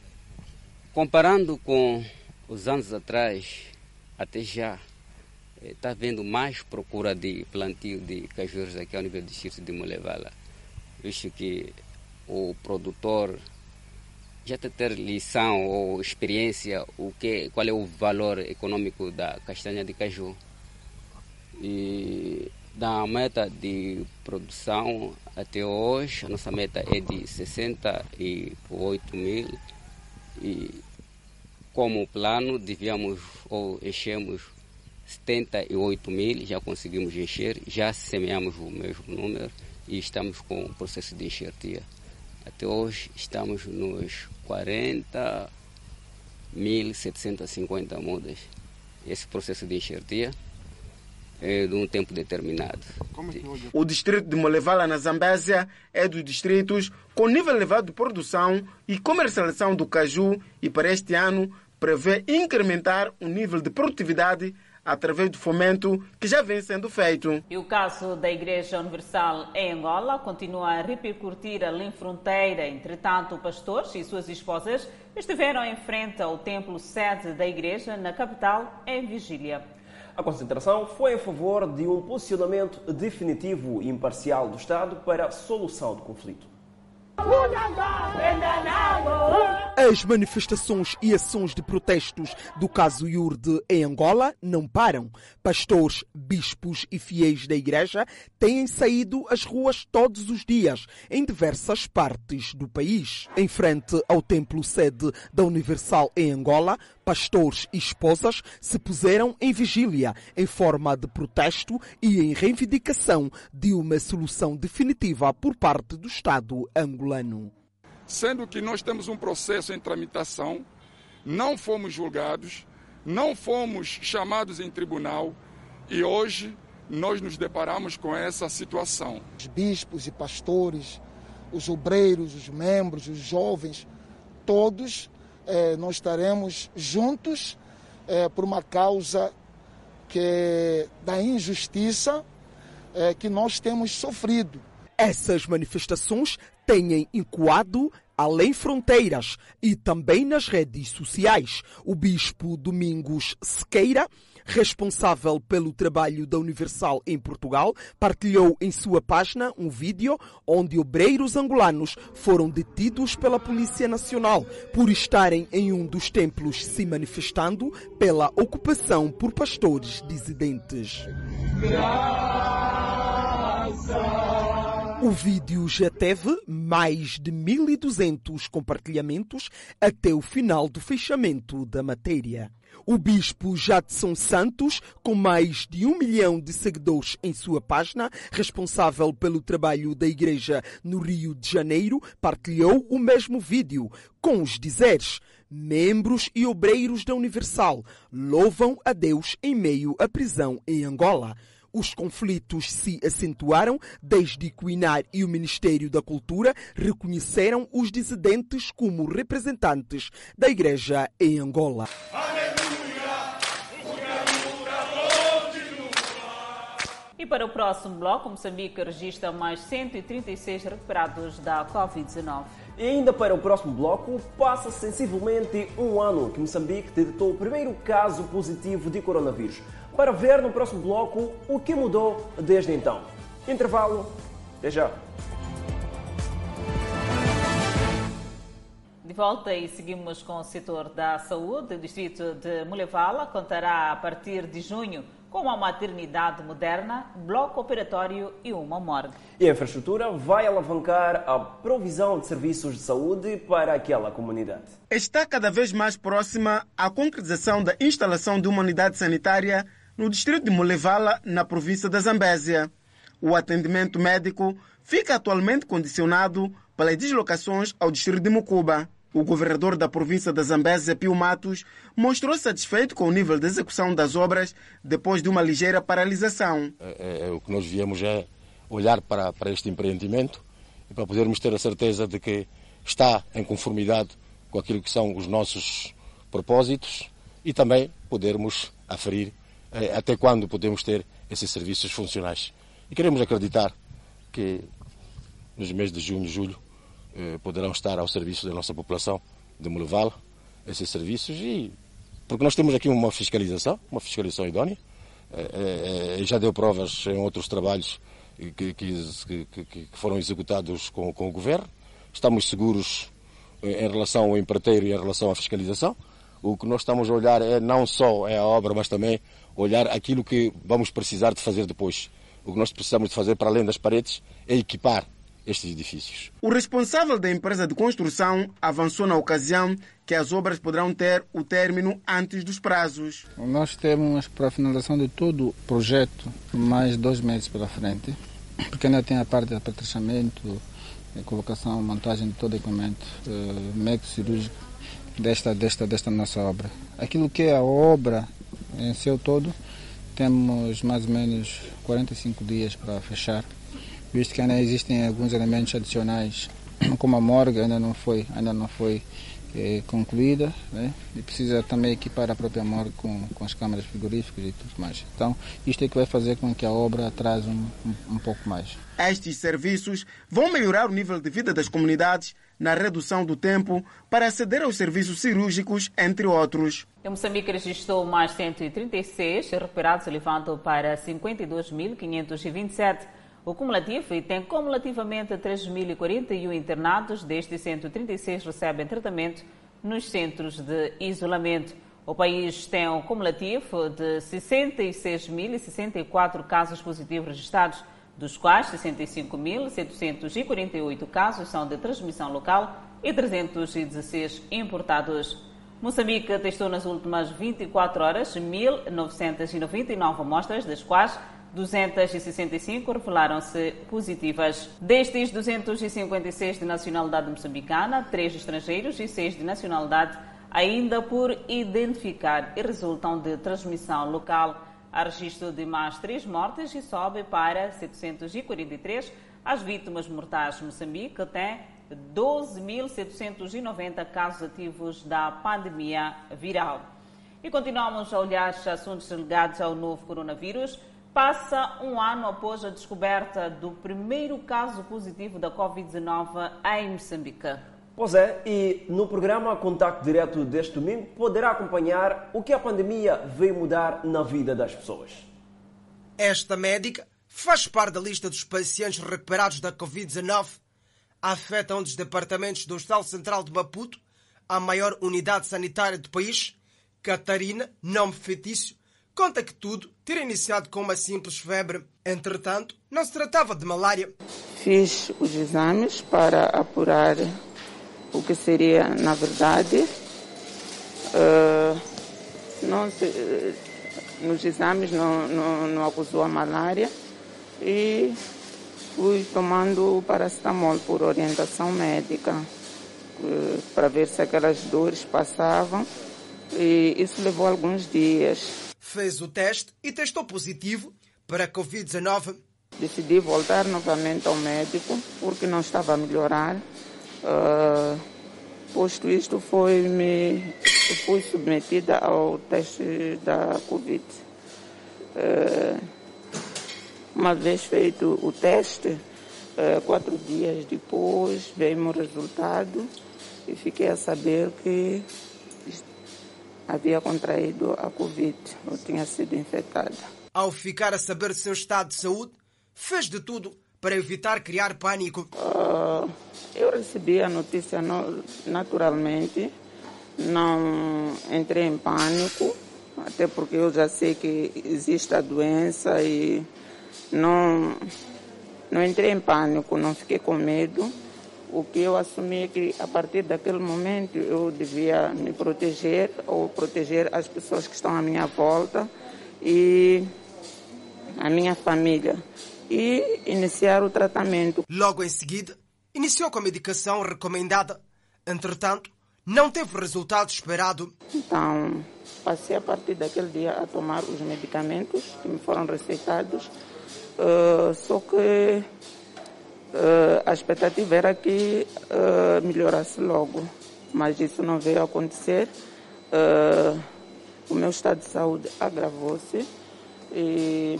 comparando com os anos atrás, até já, está havendo mais procura de plantio de cajueiros aqui ao nível do distrito de Molevala, visto que o produtor já tem ter lição ou experiência o que qual é o valor econômico da castanha de caju. E da meta de produção até hoje. A nossa meta é de 68 mil. E como plano devíamos ou enchemos 78 mil. Já conseguimos encher já semeamos o mesmo número e estamos com o processo de enxertia. Até hoje estamos nos 40.750 mudas. Esse processo de enxertia é de um tempo determinado. O distrito de Molevala, na Zambésia, é dos distritos com nível elevado de produção e comercialização do caju e para este ano prevê incrementar o nível de produtividade através do fomento que já vem sendo feito. E o caso da Igreja Universal em Angola continua a repercutir além fronteira. Entretanto, pastores e suas esposas estiveram em frente ao templo sede da igreja na capital em vigília. A concentração foi em favor de um posicionamento definitivo e imparcial do Estado para a solução do conflito. As manifestações e ações de protestos do caso Iurde em Angola não param. Pastores, bispos e fiéis da igreja têm saído às ruas todos os dias em diversas partes do país. Em frente ao templo sede da Universal em Angola, pastores e esposas se puseram em vigília em forma de protesto e em reivindicação de uma solução definitiva por parte do Estado angolano. Sendo que nós temos um processo em tramitação, não fomos julgados, não fomos chamados em tribunal e hoje nós nos deparamos com essa situação. Os bispos e pastores, os obreiros, os membros, os jovens, todos eh, nós estaremos juntos é, por uma causa que é da injustiça é, que nós temos sofrido. Essas manifestações têm encoado além fronteiras e também nas redes sociais. O bispo Domingos Sequeira responsável pelo trabalho da Universal em Portugal, partilhou em sua página um vídeo onde obreiros angolanos foram detidos pela Polícia Nacional por estarem em um dos templos se manifestando pela ocupação por pastores dissidentes. O vídeo já teve mais de 1.200 compartilhamentos até o final do fechamento da matéria. O bispo Jadson Santos, com mais de um milhão de seguidores em sua página, responsável pelo trabalho da igreja no Rio de Janeiro, partilhou o mesmo vídeo com os dizeres. Membros e obreiros da Universal louvam a Deus em meio à prisão em Angola os conflitos se acentuaram desde que o INAR e o Ministério da Cultura reconheceram os dissidentes como representantes da Igreja em Angola. E para o próximo bloco, Moçambique registra mais 136 recuperados da Covid-19. E ainda para o próximo bloco, passa sensivelmente um ano que Moçambique detectou o primeiro caso positivo de coronavírus. Para ver no próximo bloco o que mudou desde então. Intervalo, até já. De volta e seguimos com o setor da saúde. O distrito de Mulevala contará a partir de junho com uma maternidade moderna, bloco operatório e uma morgue. E a infraestrutura vai alavancar a provisão de serviços de saúde para aquela comunidade. Está cada vez mais próxima a concretização da instalação de uma unidade sanitária no distrito de Mulevala, na província da Zambésia. O atendimento médico fica atualmente condicionado pelas deslocações ao distrito de Mucuba. O governador da província da Zambésia, Pio Matos, mostrou satisfeito com o nível de execução das obras depois de uma ligeira paralisação. É, é, é o que nós viemos é olhar para, para este empreendimento e para podermos ter a certeza de que está em conformidade com aquilo que são os nossos propósitos e também podermos aferir até quando podemos ter esses serviços funcionais. E queremos acreditar que nos meses de junho e julho eh, poderão estar ao serviço da nossa população de Moleval, esses serviços, e porque nós temos aqui uma fiscalização, uma fiscalização idónea, eh, eh, já deu provas em outros trabalhos que, que, que, que foram executados com, com, o Governo, estamos seguros em relação ao empreiteiro e em relação à fiscalização. O que nós estamos a olhar é não só é a obra, mas também olhar aquilo que vamos precisar de fazer depois. O que nós precisamos de fazer para além das paredes é equipar estes edifícios. O responsável da empresa de construção avançou na ocasião que as obras poderão ter o término antes dos prazos. Nós temos para a finalização de todo o projeto mais dois meses pela frente, porque ainda tem a parte de apetrechamento, colocação, montagem de todo o equipamento uh, médico cirúrgico desta, desta, desta nossa obra. Aquilo que é a obra em seu todo, temos mais ou menos 45 dias para fechar visto que ainda existem alguns elementos adicionais, como a morgue ainda não foi, ainda não foi é, concluída, né? e precisa também equipar a própria morgue com, com as câmaras frigoríficas e tudo mais. Então, isto é que vai fazer com que a obra atrase um, um, um pouco mais. Estes serviços vão melhorar o nível de vida das comunidades na redução do tempo para aceder aos serviços cirúrgicos, entre outros. Em Moçambique registrou mais 136 recuperados, elevando para 52.527 o cumulativo tem cumulativamente 3.041 internados, desde 136 recebem tratamento nos centros de isolamento. O país tem um cumulativo de 66.064 casos positivos registrados, dos quais 65.748 casos são de transmissão local e 316 importados. Moçambique testou nas últimas 24 horas 1.999 amostras, das quais 265 revelaram-se positivas. Destes 256 de nacionalidade moçambicana, 3 estrangeiros e 6 de nacionalidade ainda por identificar e resultam de transmissão local. Há registro de mais 3 mortes e sobe para 743 as vítimas mortais. Moçambique tem 12.790 casos ativos da pandemia viral. E continuamos a olhar assuntos ligados ao novo coronavírus. Passa um ano após a descoberta do primeiro caso positivo da Covid-19 em Moçambique. Pois é, e no programa Contato Direto deste domingo poderá acompanhar o que a pandemia veio mudar na vida das pessoas. Esta médica faz parte da lista dos pacientes recuperados da Covid-19. Afeta um dos departamentos do Hospital Central de Maputo, a maior unidade sanitária do país. Catarina, nome fetício, conta que tudo ter iniciado com uma simples febre. Entretanto, não se tratava de malária. Fiz os exames para apurar o que seria, na verdade, uh, não se, uh, nos exames não, não, não acusou a malária e fui tomando paracetamol por orientação médica uh, para ver se aquelas dores passavam e isso levou alguns dias. Fez o teste e testou positivo para a Covid-19. Decidi voltar novamente ao médico porque não estava a melhorar. Uh, posto isto, foi -me, fui submetida ao teste da Covid. Uh, uma vez feito o teste, uh, quatro dias depois veio o resultado e fiquei a saber que havia contraído a Covid, ou tinha sido infectada. Ao ficar a saber do seu estado de saúde, fez de tudo para evitar criar pânico. Uh, eu recebi a notícia no, naturalmente, não entrei em pânico, até porque eu já sei que existe a doença e não, não entrei em pânico, não fiquei com medo. O que eu assumi é que a partir daquele momento eu devia me proteger ou proteger as pessoas que estão à minha volta e a minha família e iniciar o tratamento. Logo em seguida, iniciou com a medicação recomendada. Entretanto, não teve o resultado esperado. Então, passei a partir daquele dia a tomar os medicamentos que me foram receitados, uh, só que uh, a expectativa era que uh, melhorasse logo, mas isso não veio a acontecer. o meu estado de saúde agravou-se e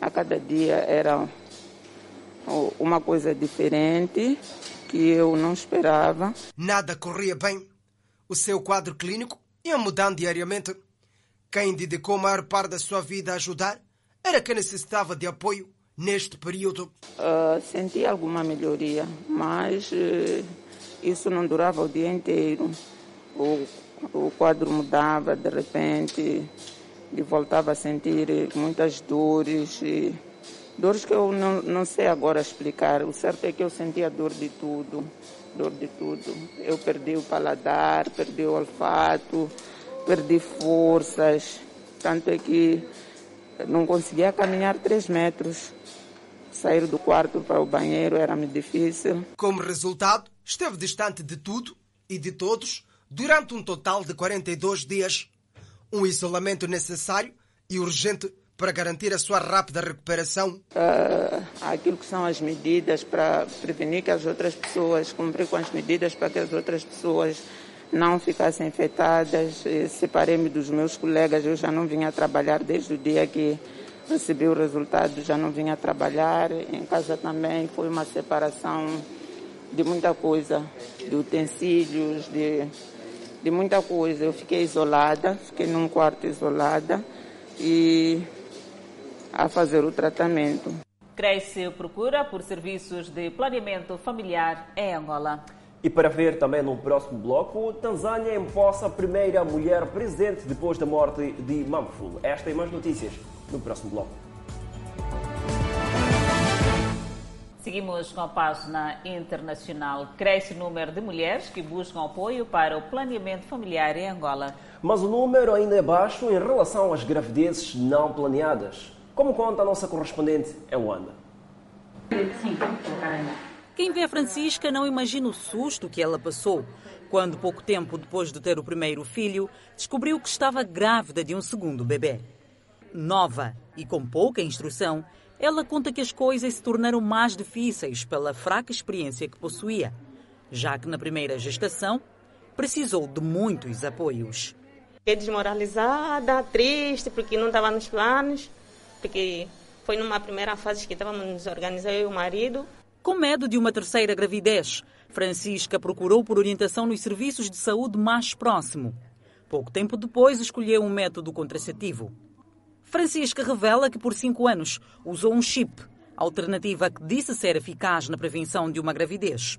a cada dia era uma coisa diferente que eu não esperava. Nada corria bem. O seu quadro clínico ia mudando diariamente. Quem dedicou a maior parte da sua vida a ajudar era quem necessitava de apoio neste período. Uh, senti alguma melhoria, mas uh, isso não durava o dia inteiro. O, o quadro mudava de repente e voltava a sentir muitas dores, dores que eu não, não sei agora explicar. O certo é que eu sentia dor de tudo, dor de tudo. Eu perdi o paladar, perdi o olfato, perdi forças, tanto é que não conseguia caminhar três metros. Sair do quarto para o banheiro era-me difícil. Como resultado, esteve distante de tudo e de todos durante um total de 42 dias um isolamento necessário e urgente para garantir a sua rápida recuperação? Uh, aquilo que são as medidas para prevenir que as outras pessoas, cumprir com as medidas para que as outras pessoas não ficassem infectadas. Separei-me dos meus colegas, eu já não vinha trabalhar desde o dia que recebi o resultado, já não vinha trabalhar. Em casa também foi uma separação de muita coisa, de utensílios, de de muita coisa. Eu fiquei isolada, fiquei num quarto isolada e a fazer o tratamento. Cresce procura por serviços de planeamento familiar em Angola. E para ver também no próximo bloco, Tanzânia empossa a primeira mulher presidente depois da morte de Mamful. Esta e mais notícias no próximo bloco. Seguimos com a página internacional. Cresce o número de mulheres que buscam apoio para o planeamento familiar em Angola. Mas o número ainda é baixo em relação às gravidezes não planeadas. Como conta a nossa correspondente em Luanda. Quem vê a Francisca não imagina o susto que ela passou quando, pouco tempo depois de ter o primeiro filho, descobriu que estava grávida de um segundo bebê. Nova e com pouca instrução, ela conta que as coisas se tornaram mais difíceis pela fraca experiência que possuía, já que na primeira gestação precisou de muitos apoios. Fiquei desmoralizada, triste, porque não estava nos planos, porque foi numa primeira fase que estávamos nos organizando eu e o marido. Com medo de uma terceira gravidez, Francisca procurou por orientação nos serviços de saúde mais próximo. Pouco tempo depois, escolheu um método contraceptivo. Francisca revela que por cinco anos usou um chip, alternativa que disse ser eficaz na prevenção de uma gravidez.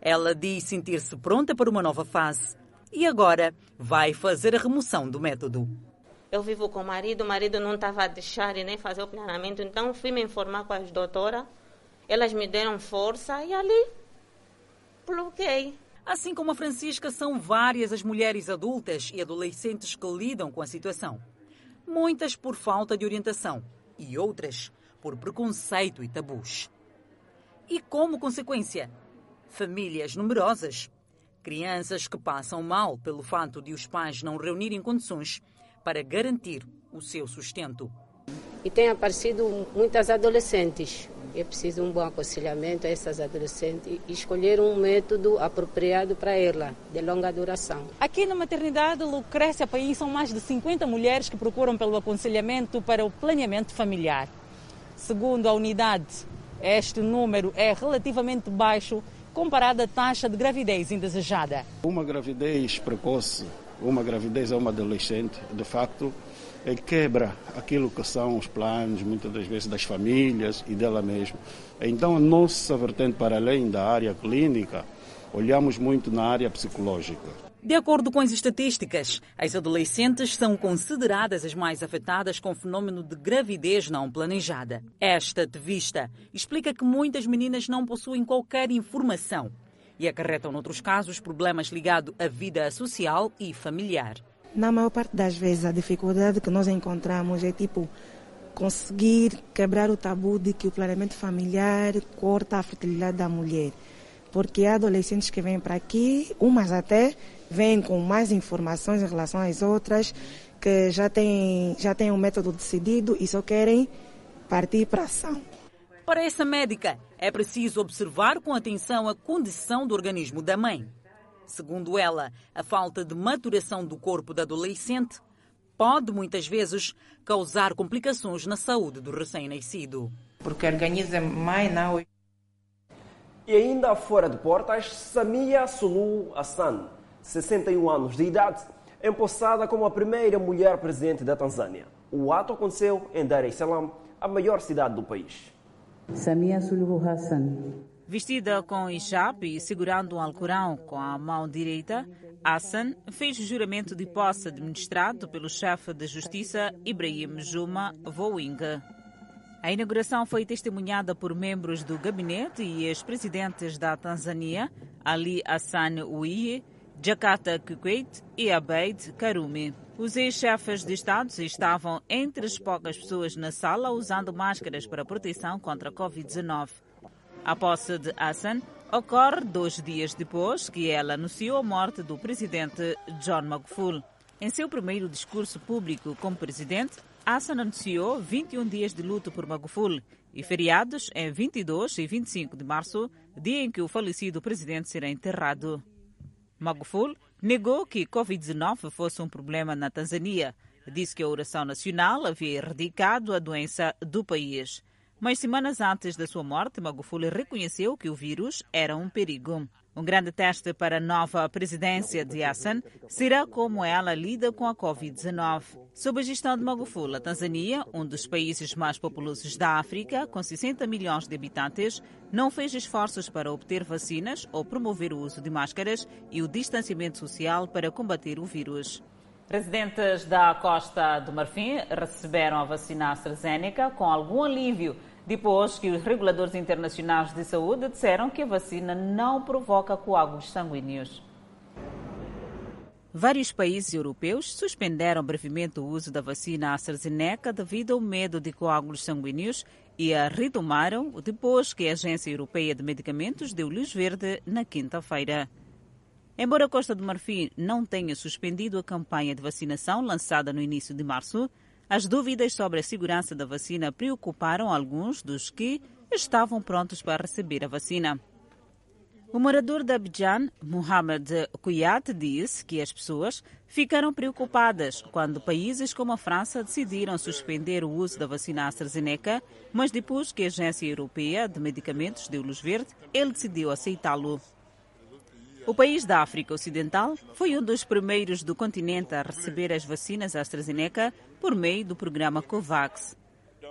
Ela diz sentir-se pronta para uma nova fase e agora vai fazer a remoção do método. Eu vivo com o marido, o marido não estava a deixar e nem fazer o planeamento, então fui me informar com as doutoras. Elas me deram força e ali bloqueei. Assim como a Francisca, são várias as mulheres adultas e adolescentes que lidam com a situação. Muitas por falta de orientação e outras por preconceito e tabus. E como consequência, famílias numerosas Crianças que passam mal pelo fato de os pais não reunirem condições para garantir o seu sustento. E tem aparecido muitas adolescentes. É preciso um bom aconselhamento a essas adolescentes e escolher um método apropriado para ela, de longa duração. Aqui na maternidade Lucrécia País são mais de 50 mulheres que procuram pelo aconselhamento para o planeamento familiar. Segundo a unidade, este número é relativamente baixo comparada à taxa de gravidez indesejada. Uma gravidez precoce, uma gravidez a uma adolescente, de facto, é quebra aquilo que são os planos, muitas das vezes, das famílias e dela mesma. Então, a nossa vertente, para além da área clínica, olhamos muito na área psicológica. De acordo com as estatísticas, as adolescentes são consideradas as mais afetadas com o fenômeno de gravidez não planejada. Esta ativista explica que muitas meninas não possuem qualquer informação e acarretam, noutros casos, problemas ligados à vida social e familiar. Na maior parte das vezes, a dificuldade que nós encontramos é tipo conseguir quebrar o tabu de que o planeamento familiar corta a fertilidade da mulher. Porque há adolescentes que vêm para aqui, umas até vêm com mais informações em relação às outras, que já têm, já têm um método decidido e só querem partir para a ação. Para essa médica, é preciso observar com atenção a condição do organismo da mãe. Segundo ela, a falta de maturação do corpo da adolescente pode muitas vezes causar complicações na saúde do recém-nascido. Porque o organismo mãe não. E ainda fora de portas, Samia Sulu Hassan 61 anos de idade, empossada como a primeira mulher presidente da Tanzânia. O ato aconteceu em Dar es Salaam, a maior cidade do país. Samia Suluhu Hassan. Vestida com hijab e segurando um alcorão com a mão direita, Hassan fez juramento de posse administrado pelo chefe de justiça Ibrahim Juma Vowing. A inauguração foi testemunhada por membros do gabinete e ex-presidentes da Tanzânia, Ali Hassan Uie, Jakarta Kikwete e Abeid Karume. Os ex-chefes de Estado estavam entre as poucas pessoas na sala usando máscaras para proteção contra a Covid-19. A posse de Hassan ocorre dois dias depois que ela anunciou a morte do presidente John Magufuli. Em seu primeiro discurso público como presidente, Hassan anunciou 21 dias de luto por Magufuli e feriados em 22 e 25 de março, dia em que o falecido presidente será enterrado. Magufuli negou que Covid-19 fosse um problema na Tanzânia. Disse que a oração nacional havia erradicado a doença do país. Mas semanas antes da sua morte, Magufuli reconheceu que o vírus era um perigo. Um grande teste para a nova presidência de Hassan será como ela lida com a Covid-19. Sob a gestão de Magufuli, a Tanzânia, um dos países mais populosos da África, com 60 milhões de habitantes, não fez esforços para obter vacinas ou promover o uso de máscaras e o distanciamento social para combater o vírus. Residentes da Costa do Marfim receberam a vacina AstraZeneca com algum alívio depois que os reguladores internacionais de saúde disseram que a vacina não provoca coágulos sanguíneos. Vários países europeus suspenderam brevemente o uso da vacina AstraZeneca devido ao medo de coágulos sanguíneos e a retomaram depois que a Agência Europeia de Medicamentos deu luz verde na quinta-feira. Embora a Costa do Marfim não tenha suspendido a campanha de vacinação lançada no início de março, as dúvidas sobre a segurança da vacina preocuparam alguns dos que estavam prontos para receber a vacina. O morador de Abidjan, Mohamed Kouyat, disse que as pessoas ficaram preocupadas quando países como a França decidiram suspender o uso da vacina AstraZeneca, mas depois que a Agência Europeia de Medicamentos deu luz verde, ele decidiu aceitá-lo. O país da África Ocidental foi um dos primeiros do continente a receber as vacinas AstraZeneca por meio do programa COVAX.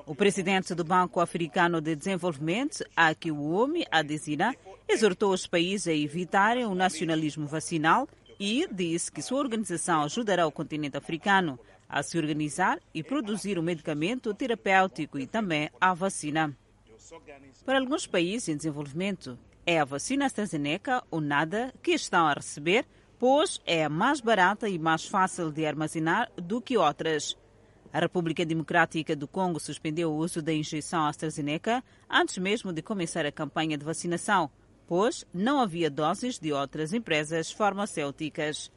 O presidente do Banco Africano de Desenvolvimento, Akiwumi Adesina, exortou os países a evitarem o nacionalismo vacinal e disse que sua organização ajudará o continente africano a se organizar e produzir o medicamento terapêutico e também a vacina. Para alguns países em desenvolvimento, é a vacina AstraZeneca ou nada que estão a receber, pois é mais barata e mais fácil de armazenar do que outras. A República Democrática do Congo suspendeu o uso da injeção AstraZeneca antes mesmo de começar a campanha de vacinação, pois não havia doses de outras empresas farmacêuticas.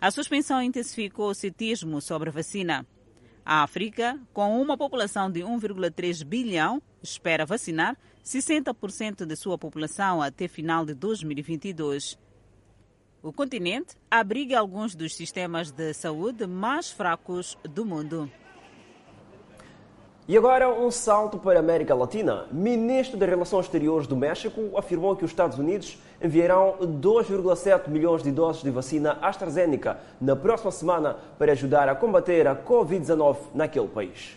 A suspensão intensificou o cetismo sobre a vacina. A África, com uma população de 1,3 bilhão, espera vacinar 60% de sua população até final de 2022. O continente abriga alguns dos sistemas de saúde mais fracos do mundo. E agora um salto para a América Latina. Ministro das Relações Exteriores do México afirmou que os Estados Unidos enviarão 2,7 milhões de doses de vacina AstraZeneca na próxima semana para ajudar a combater a Covid-19 naquele país.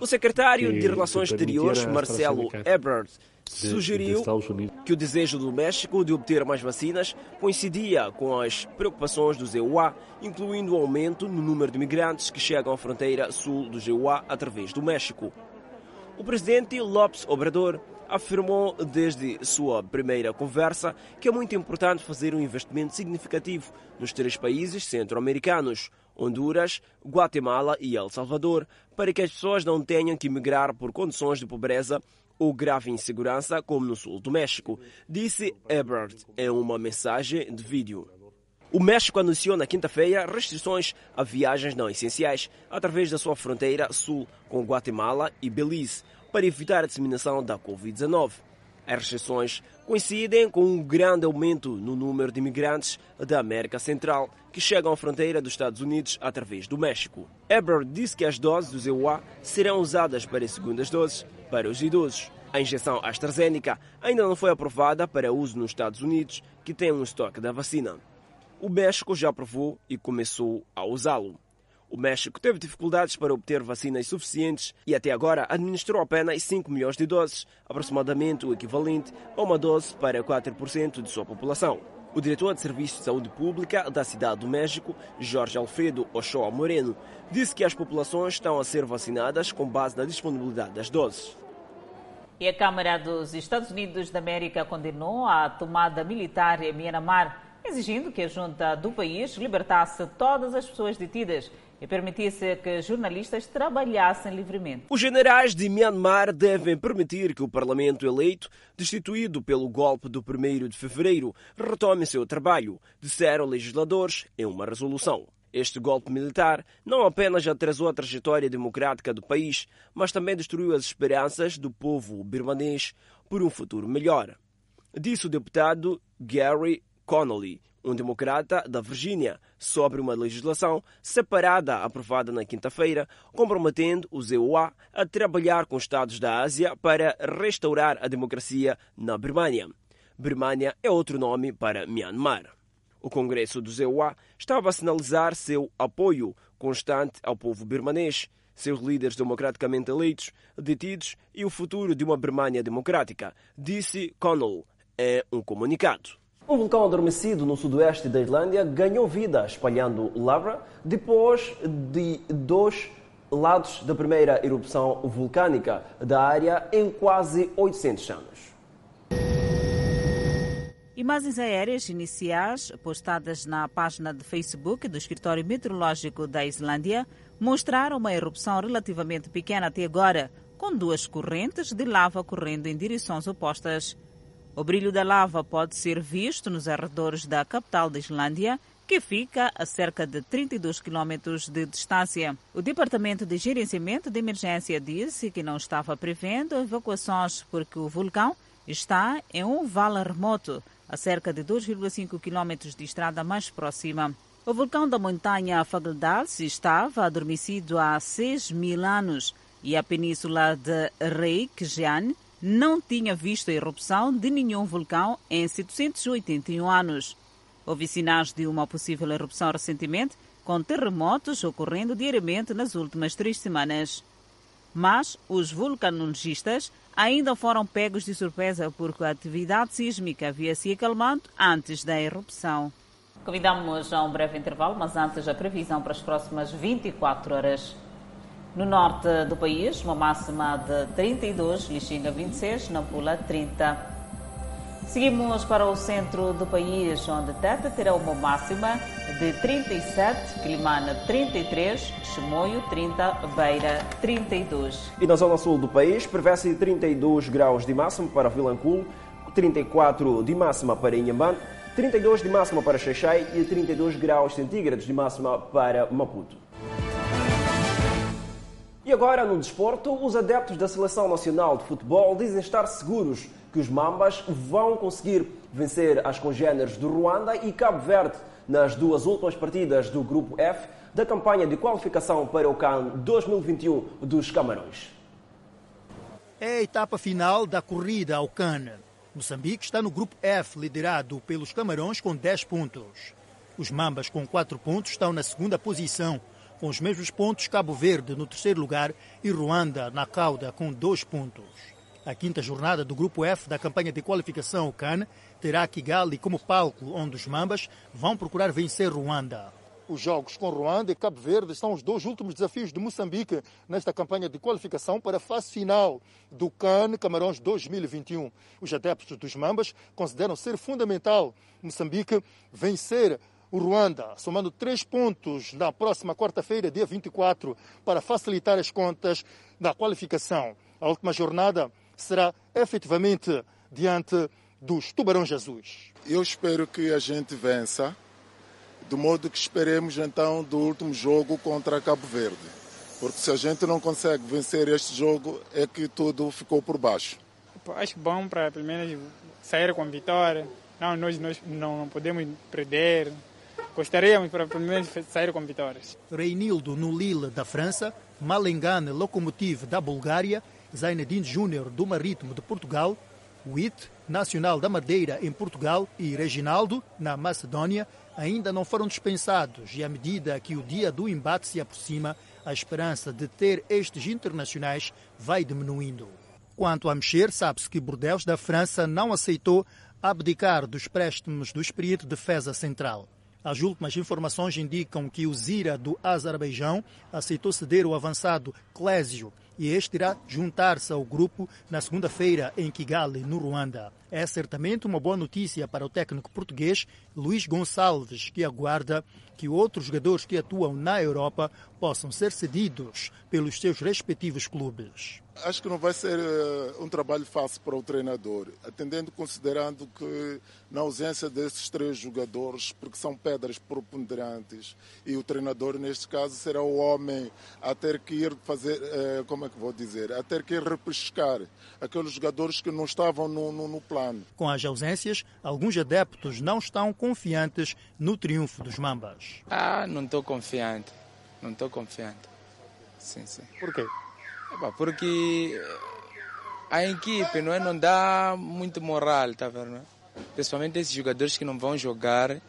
O secretário de Relações Exteriores, Marcelo Ebrard, sugeriu que o desejo do México de obter mais vacinas coincidia com as preocupações do EUA, incluindo o aumento no número de migrantes que chegam à fronteira sul do EUA através do México. O presidente López Obrador afirmou desde sua primeira conversa que é muito importante fazer um investimento significativo nos três países centro-americanos, Honduras, Guatemala e El Salvador, para que as pessoas não tenham que migrar por condições de pobreza ou grave insegurança, como no sul do México, disse Ebrard em uma mensagem de vídeo. O México anunciou na quinta-feira restrições a viagens não essenciais através da sua fronteira sul com Guatemala e Belize para evitar a disseminação da Covid-19. As restrições coincidem com um grande aumento no número de imigrantes da América Central que chegam à fronteira dos Estados Unidos através do México. Ebrard disse que as doses do EUA serão usadas para as segundas doses para os idosos. A injeção AstraZeneca ainda não foi aprovada para uso nos Estados Unidos, que tem um estoque da vacina. O México já aprovou e começou a usá-lo. O México teve dificuldades para obter vacinas suficientes e até agora administrou apenas 5 milhões de doses, aproximadamente o equivalente a uma dose para 4% de sua população. O diretor de Serviços de Saúde Pública da Cidade do México, Jorge Alfredo Ochoa Moreno, disse que as populações estão a ser vacinadas com base na disponibilidade das doses. E a Câmara dos Estados Unidos da América condenou a tomada militar em Myanmar, exigindo que a junta do país libertasse todas as pessoas detidas e permitisse que jornalistas trabalhassem livremente. Os generais de Myanmar devem permitir que o parlamento eleito, destituído pelo golpe do 1 de fevereiro, retome seu trabalho, disseram legisladores em uma resolução. Este golpe militar não apenas atrasou a trajetória democrática do país, mas também destruiu as esperanças do povo birmanês por um futuro melhor. Disse o deputado Gary Connolly, um democrata da Virgínia, sobre uma legislação separada aprovada na quinta-feira, comprometendo os EUA a trabalhar com estados da Ásia para restaurar a democracia na Birmânia. Birmânia é outro nome para Myanmar. O Congresso dos EUA estava a sinalizar seu apoio constante ao povo birmanês, seus líderes democraticamente eleitos, detidos e o futuro de uma Birmânia democrática, disse Connell em um comunicado. Um vulcão adormecido no sudoeste da Islândia ganhou vida espalhando lava depois de dois lados da primeira erupção vulcânica da área em quase 800 anos. Imagens aéreas iniciais postadas na página de Facebook do Escritório Meteorológico da Islândia mostraram uma erupção relativamente pequena até agora, com duas correntes de lava correndo em direções opostas. O brilho da lava pode ser visto nos arredores da capital da Islândia, que fica a cerca de 32 quilômetros de distância. O Departamento de Gerenciamento de Emergência disse que não estava prevendo evacuações porque o vulcão está em um vale remoto, a cerca de 2,5 km de estrada mais próxima. O vulcão da montanha Fagldals estava adormecido há 6 mil anos e a península de Reykjavik não tinha visto a erupção de nenhum vulcão em 781 anos. Houve sinais de uma possível erupção recentemente, com terremotos ocorrendo diariamente nas últimas três semanas. Mas os vulcanologistas ainda foram pegos de surpresa porque a atividade sísmica havia se acalmado antes da erupção. Convidamos a um breve intervalo, mas antes a previsão para as próximas 24 horas. No norte do país, uma máxima de 32, Lixinga 26, Nampula 30. Seguimos para o centro do país, onde Teta terá uma máxima de 37, Quilimana 33, Chimoio 30, Beira 32. E na zona sul do país, prevê-se 32 graus de máxima para Vilanculo, 34 de máxima para Inhambane, 32 de máxima para Xaixai e 32 graus centígrados de máxima para Maputo. E agora, no desporto, os adeptos da Seleção Nacional de Futebol dizem estar seguros que os Mambas vão conseguir vencer as congêneres do Ruanda e Cabo Verde nas duas últimas partidas do Grupo F da campanha de qualificação para o CAN 2021 dos Camarões. É a etapa final da corrida ao CAN. Moçambique está no Grupo F, liderado pelos Camarões com 10 pontos. Os Mambas, com 4 pontos, estão na segunda posição, com os mesmos pontos Cabo Verde no terceiro lugar e Ruanda na cauda com 2 pontos. A quinta jornada do Grupo F da campanha de qualificação ao CAN terá Kigali como palco, onde os Mambas vão procurar vencer Ruanda. Os jogos com Ruanda e Cabo Verde são os dois últimos desafios de Moçambique nesta campanha de qualificação para a fase final do CAN Camarões 2021. Os adeptos dos Mambas consideram ser fundamental Moçambique vencer o Ruanda, somando três pontos na próxima quarta-feira, dia 24, para facilitar as contas da qualificação. A última jornada será efetivamente diante dos Tubarões Azuis. Eu espero que a gente vença, do modo que esperemos então do último jogo contra Cabo Verde. Porque se a gente não consegue vencer este jogo, é que tudo ficou por baixo. Acho bom para pelo menos sair com vitória. Não, nós, nós não podemos perder. Gostaríamos para pelo menos sair com vitórias. Reinildo no Lille da França, Malengane Lokomotiv da Bulgária Zainedine Júnior do Marítimo de Portugal, Witt, Nacional da Madeira em Portugal e Reginaldo, na Macedónia, ainda não foram dispensados e à medida que o dia do embate se aproxima, a esperança de ter estes internacionais vai diminuindo. Quanto a mexer, sabe-se que Bordeaux da França não aceitou abdicar dos préstimos do Espírito Defesa Central. As últimas informações indicam que o Zira do Azerbaijão aceitou ceder o avançado Clésio e este irá juntar-se ao grupo na segunda-feira em Kigali, no Ruanda. É certamente uma boa notícia para o técnico português Luís Gonçalves, que aguarda que outros jogadores que atuam na Europa possam ser cedidos pelos seus respectivos clubes. Acho que não vai ser uh, um trabalho fácil para o treinador, atendendo, considerando que na ausência desses três jogadores, porque são pedras preponderantes, e o treinador, neste caso, será o homem a ter que ir fazer, uh, como é que vou dizer, a ter que ir repescar aqueles jogadores que não estavam no, no, no plano. Com as ausências, alguns adeptos não estão confiantes no triunfo dos Mambas. Ah, não estou confiante. Não estou confiante. Sim, sim. Por quê? Porque a equipe não, é, não dá muito moral, tá vendo? Principalmente esses jogadores que não vão jogar,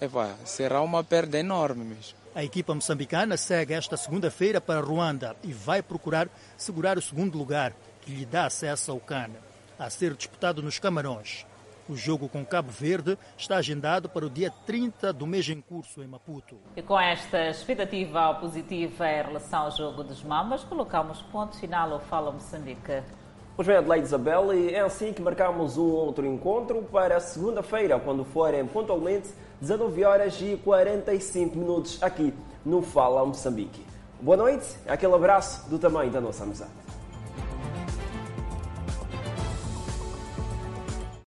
epa, será uma perda enorme mesmo. A equipa moçambicana segue esta segunda-feira para Ruanda e vai procurar segurar o segundo lugar, que lhe dá acesso ao CAN, a ser disputado nos Camarões. O jogo com Cabo Verde está agendado para o dia 30 do mês em curso, em Maputo. E com esta expectativa positiva em relação ao jogo dos Mamas, colocamos ponto final ao Fala Moçambique. Pois bem, Adelaide Isabel, e é assim que marcamos um outro encontro para segunda-feira, quando forem pontualmente 19 horas e 45 minutos aqui no Fala Moçambique. Boa noite, aquele abraço do tamanho da nossa amizade.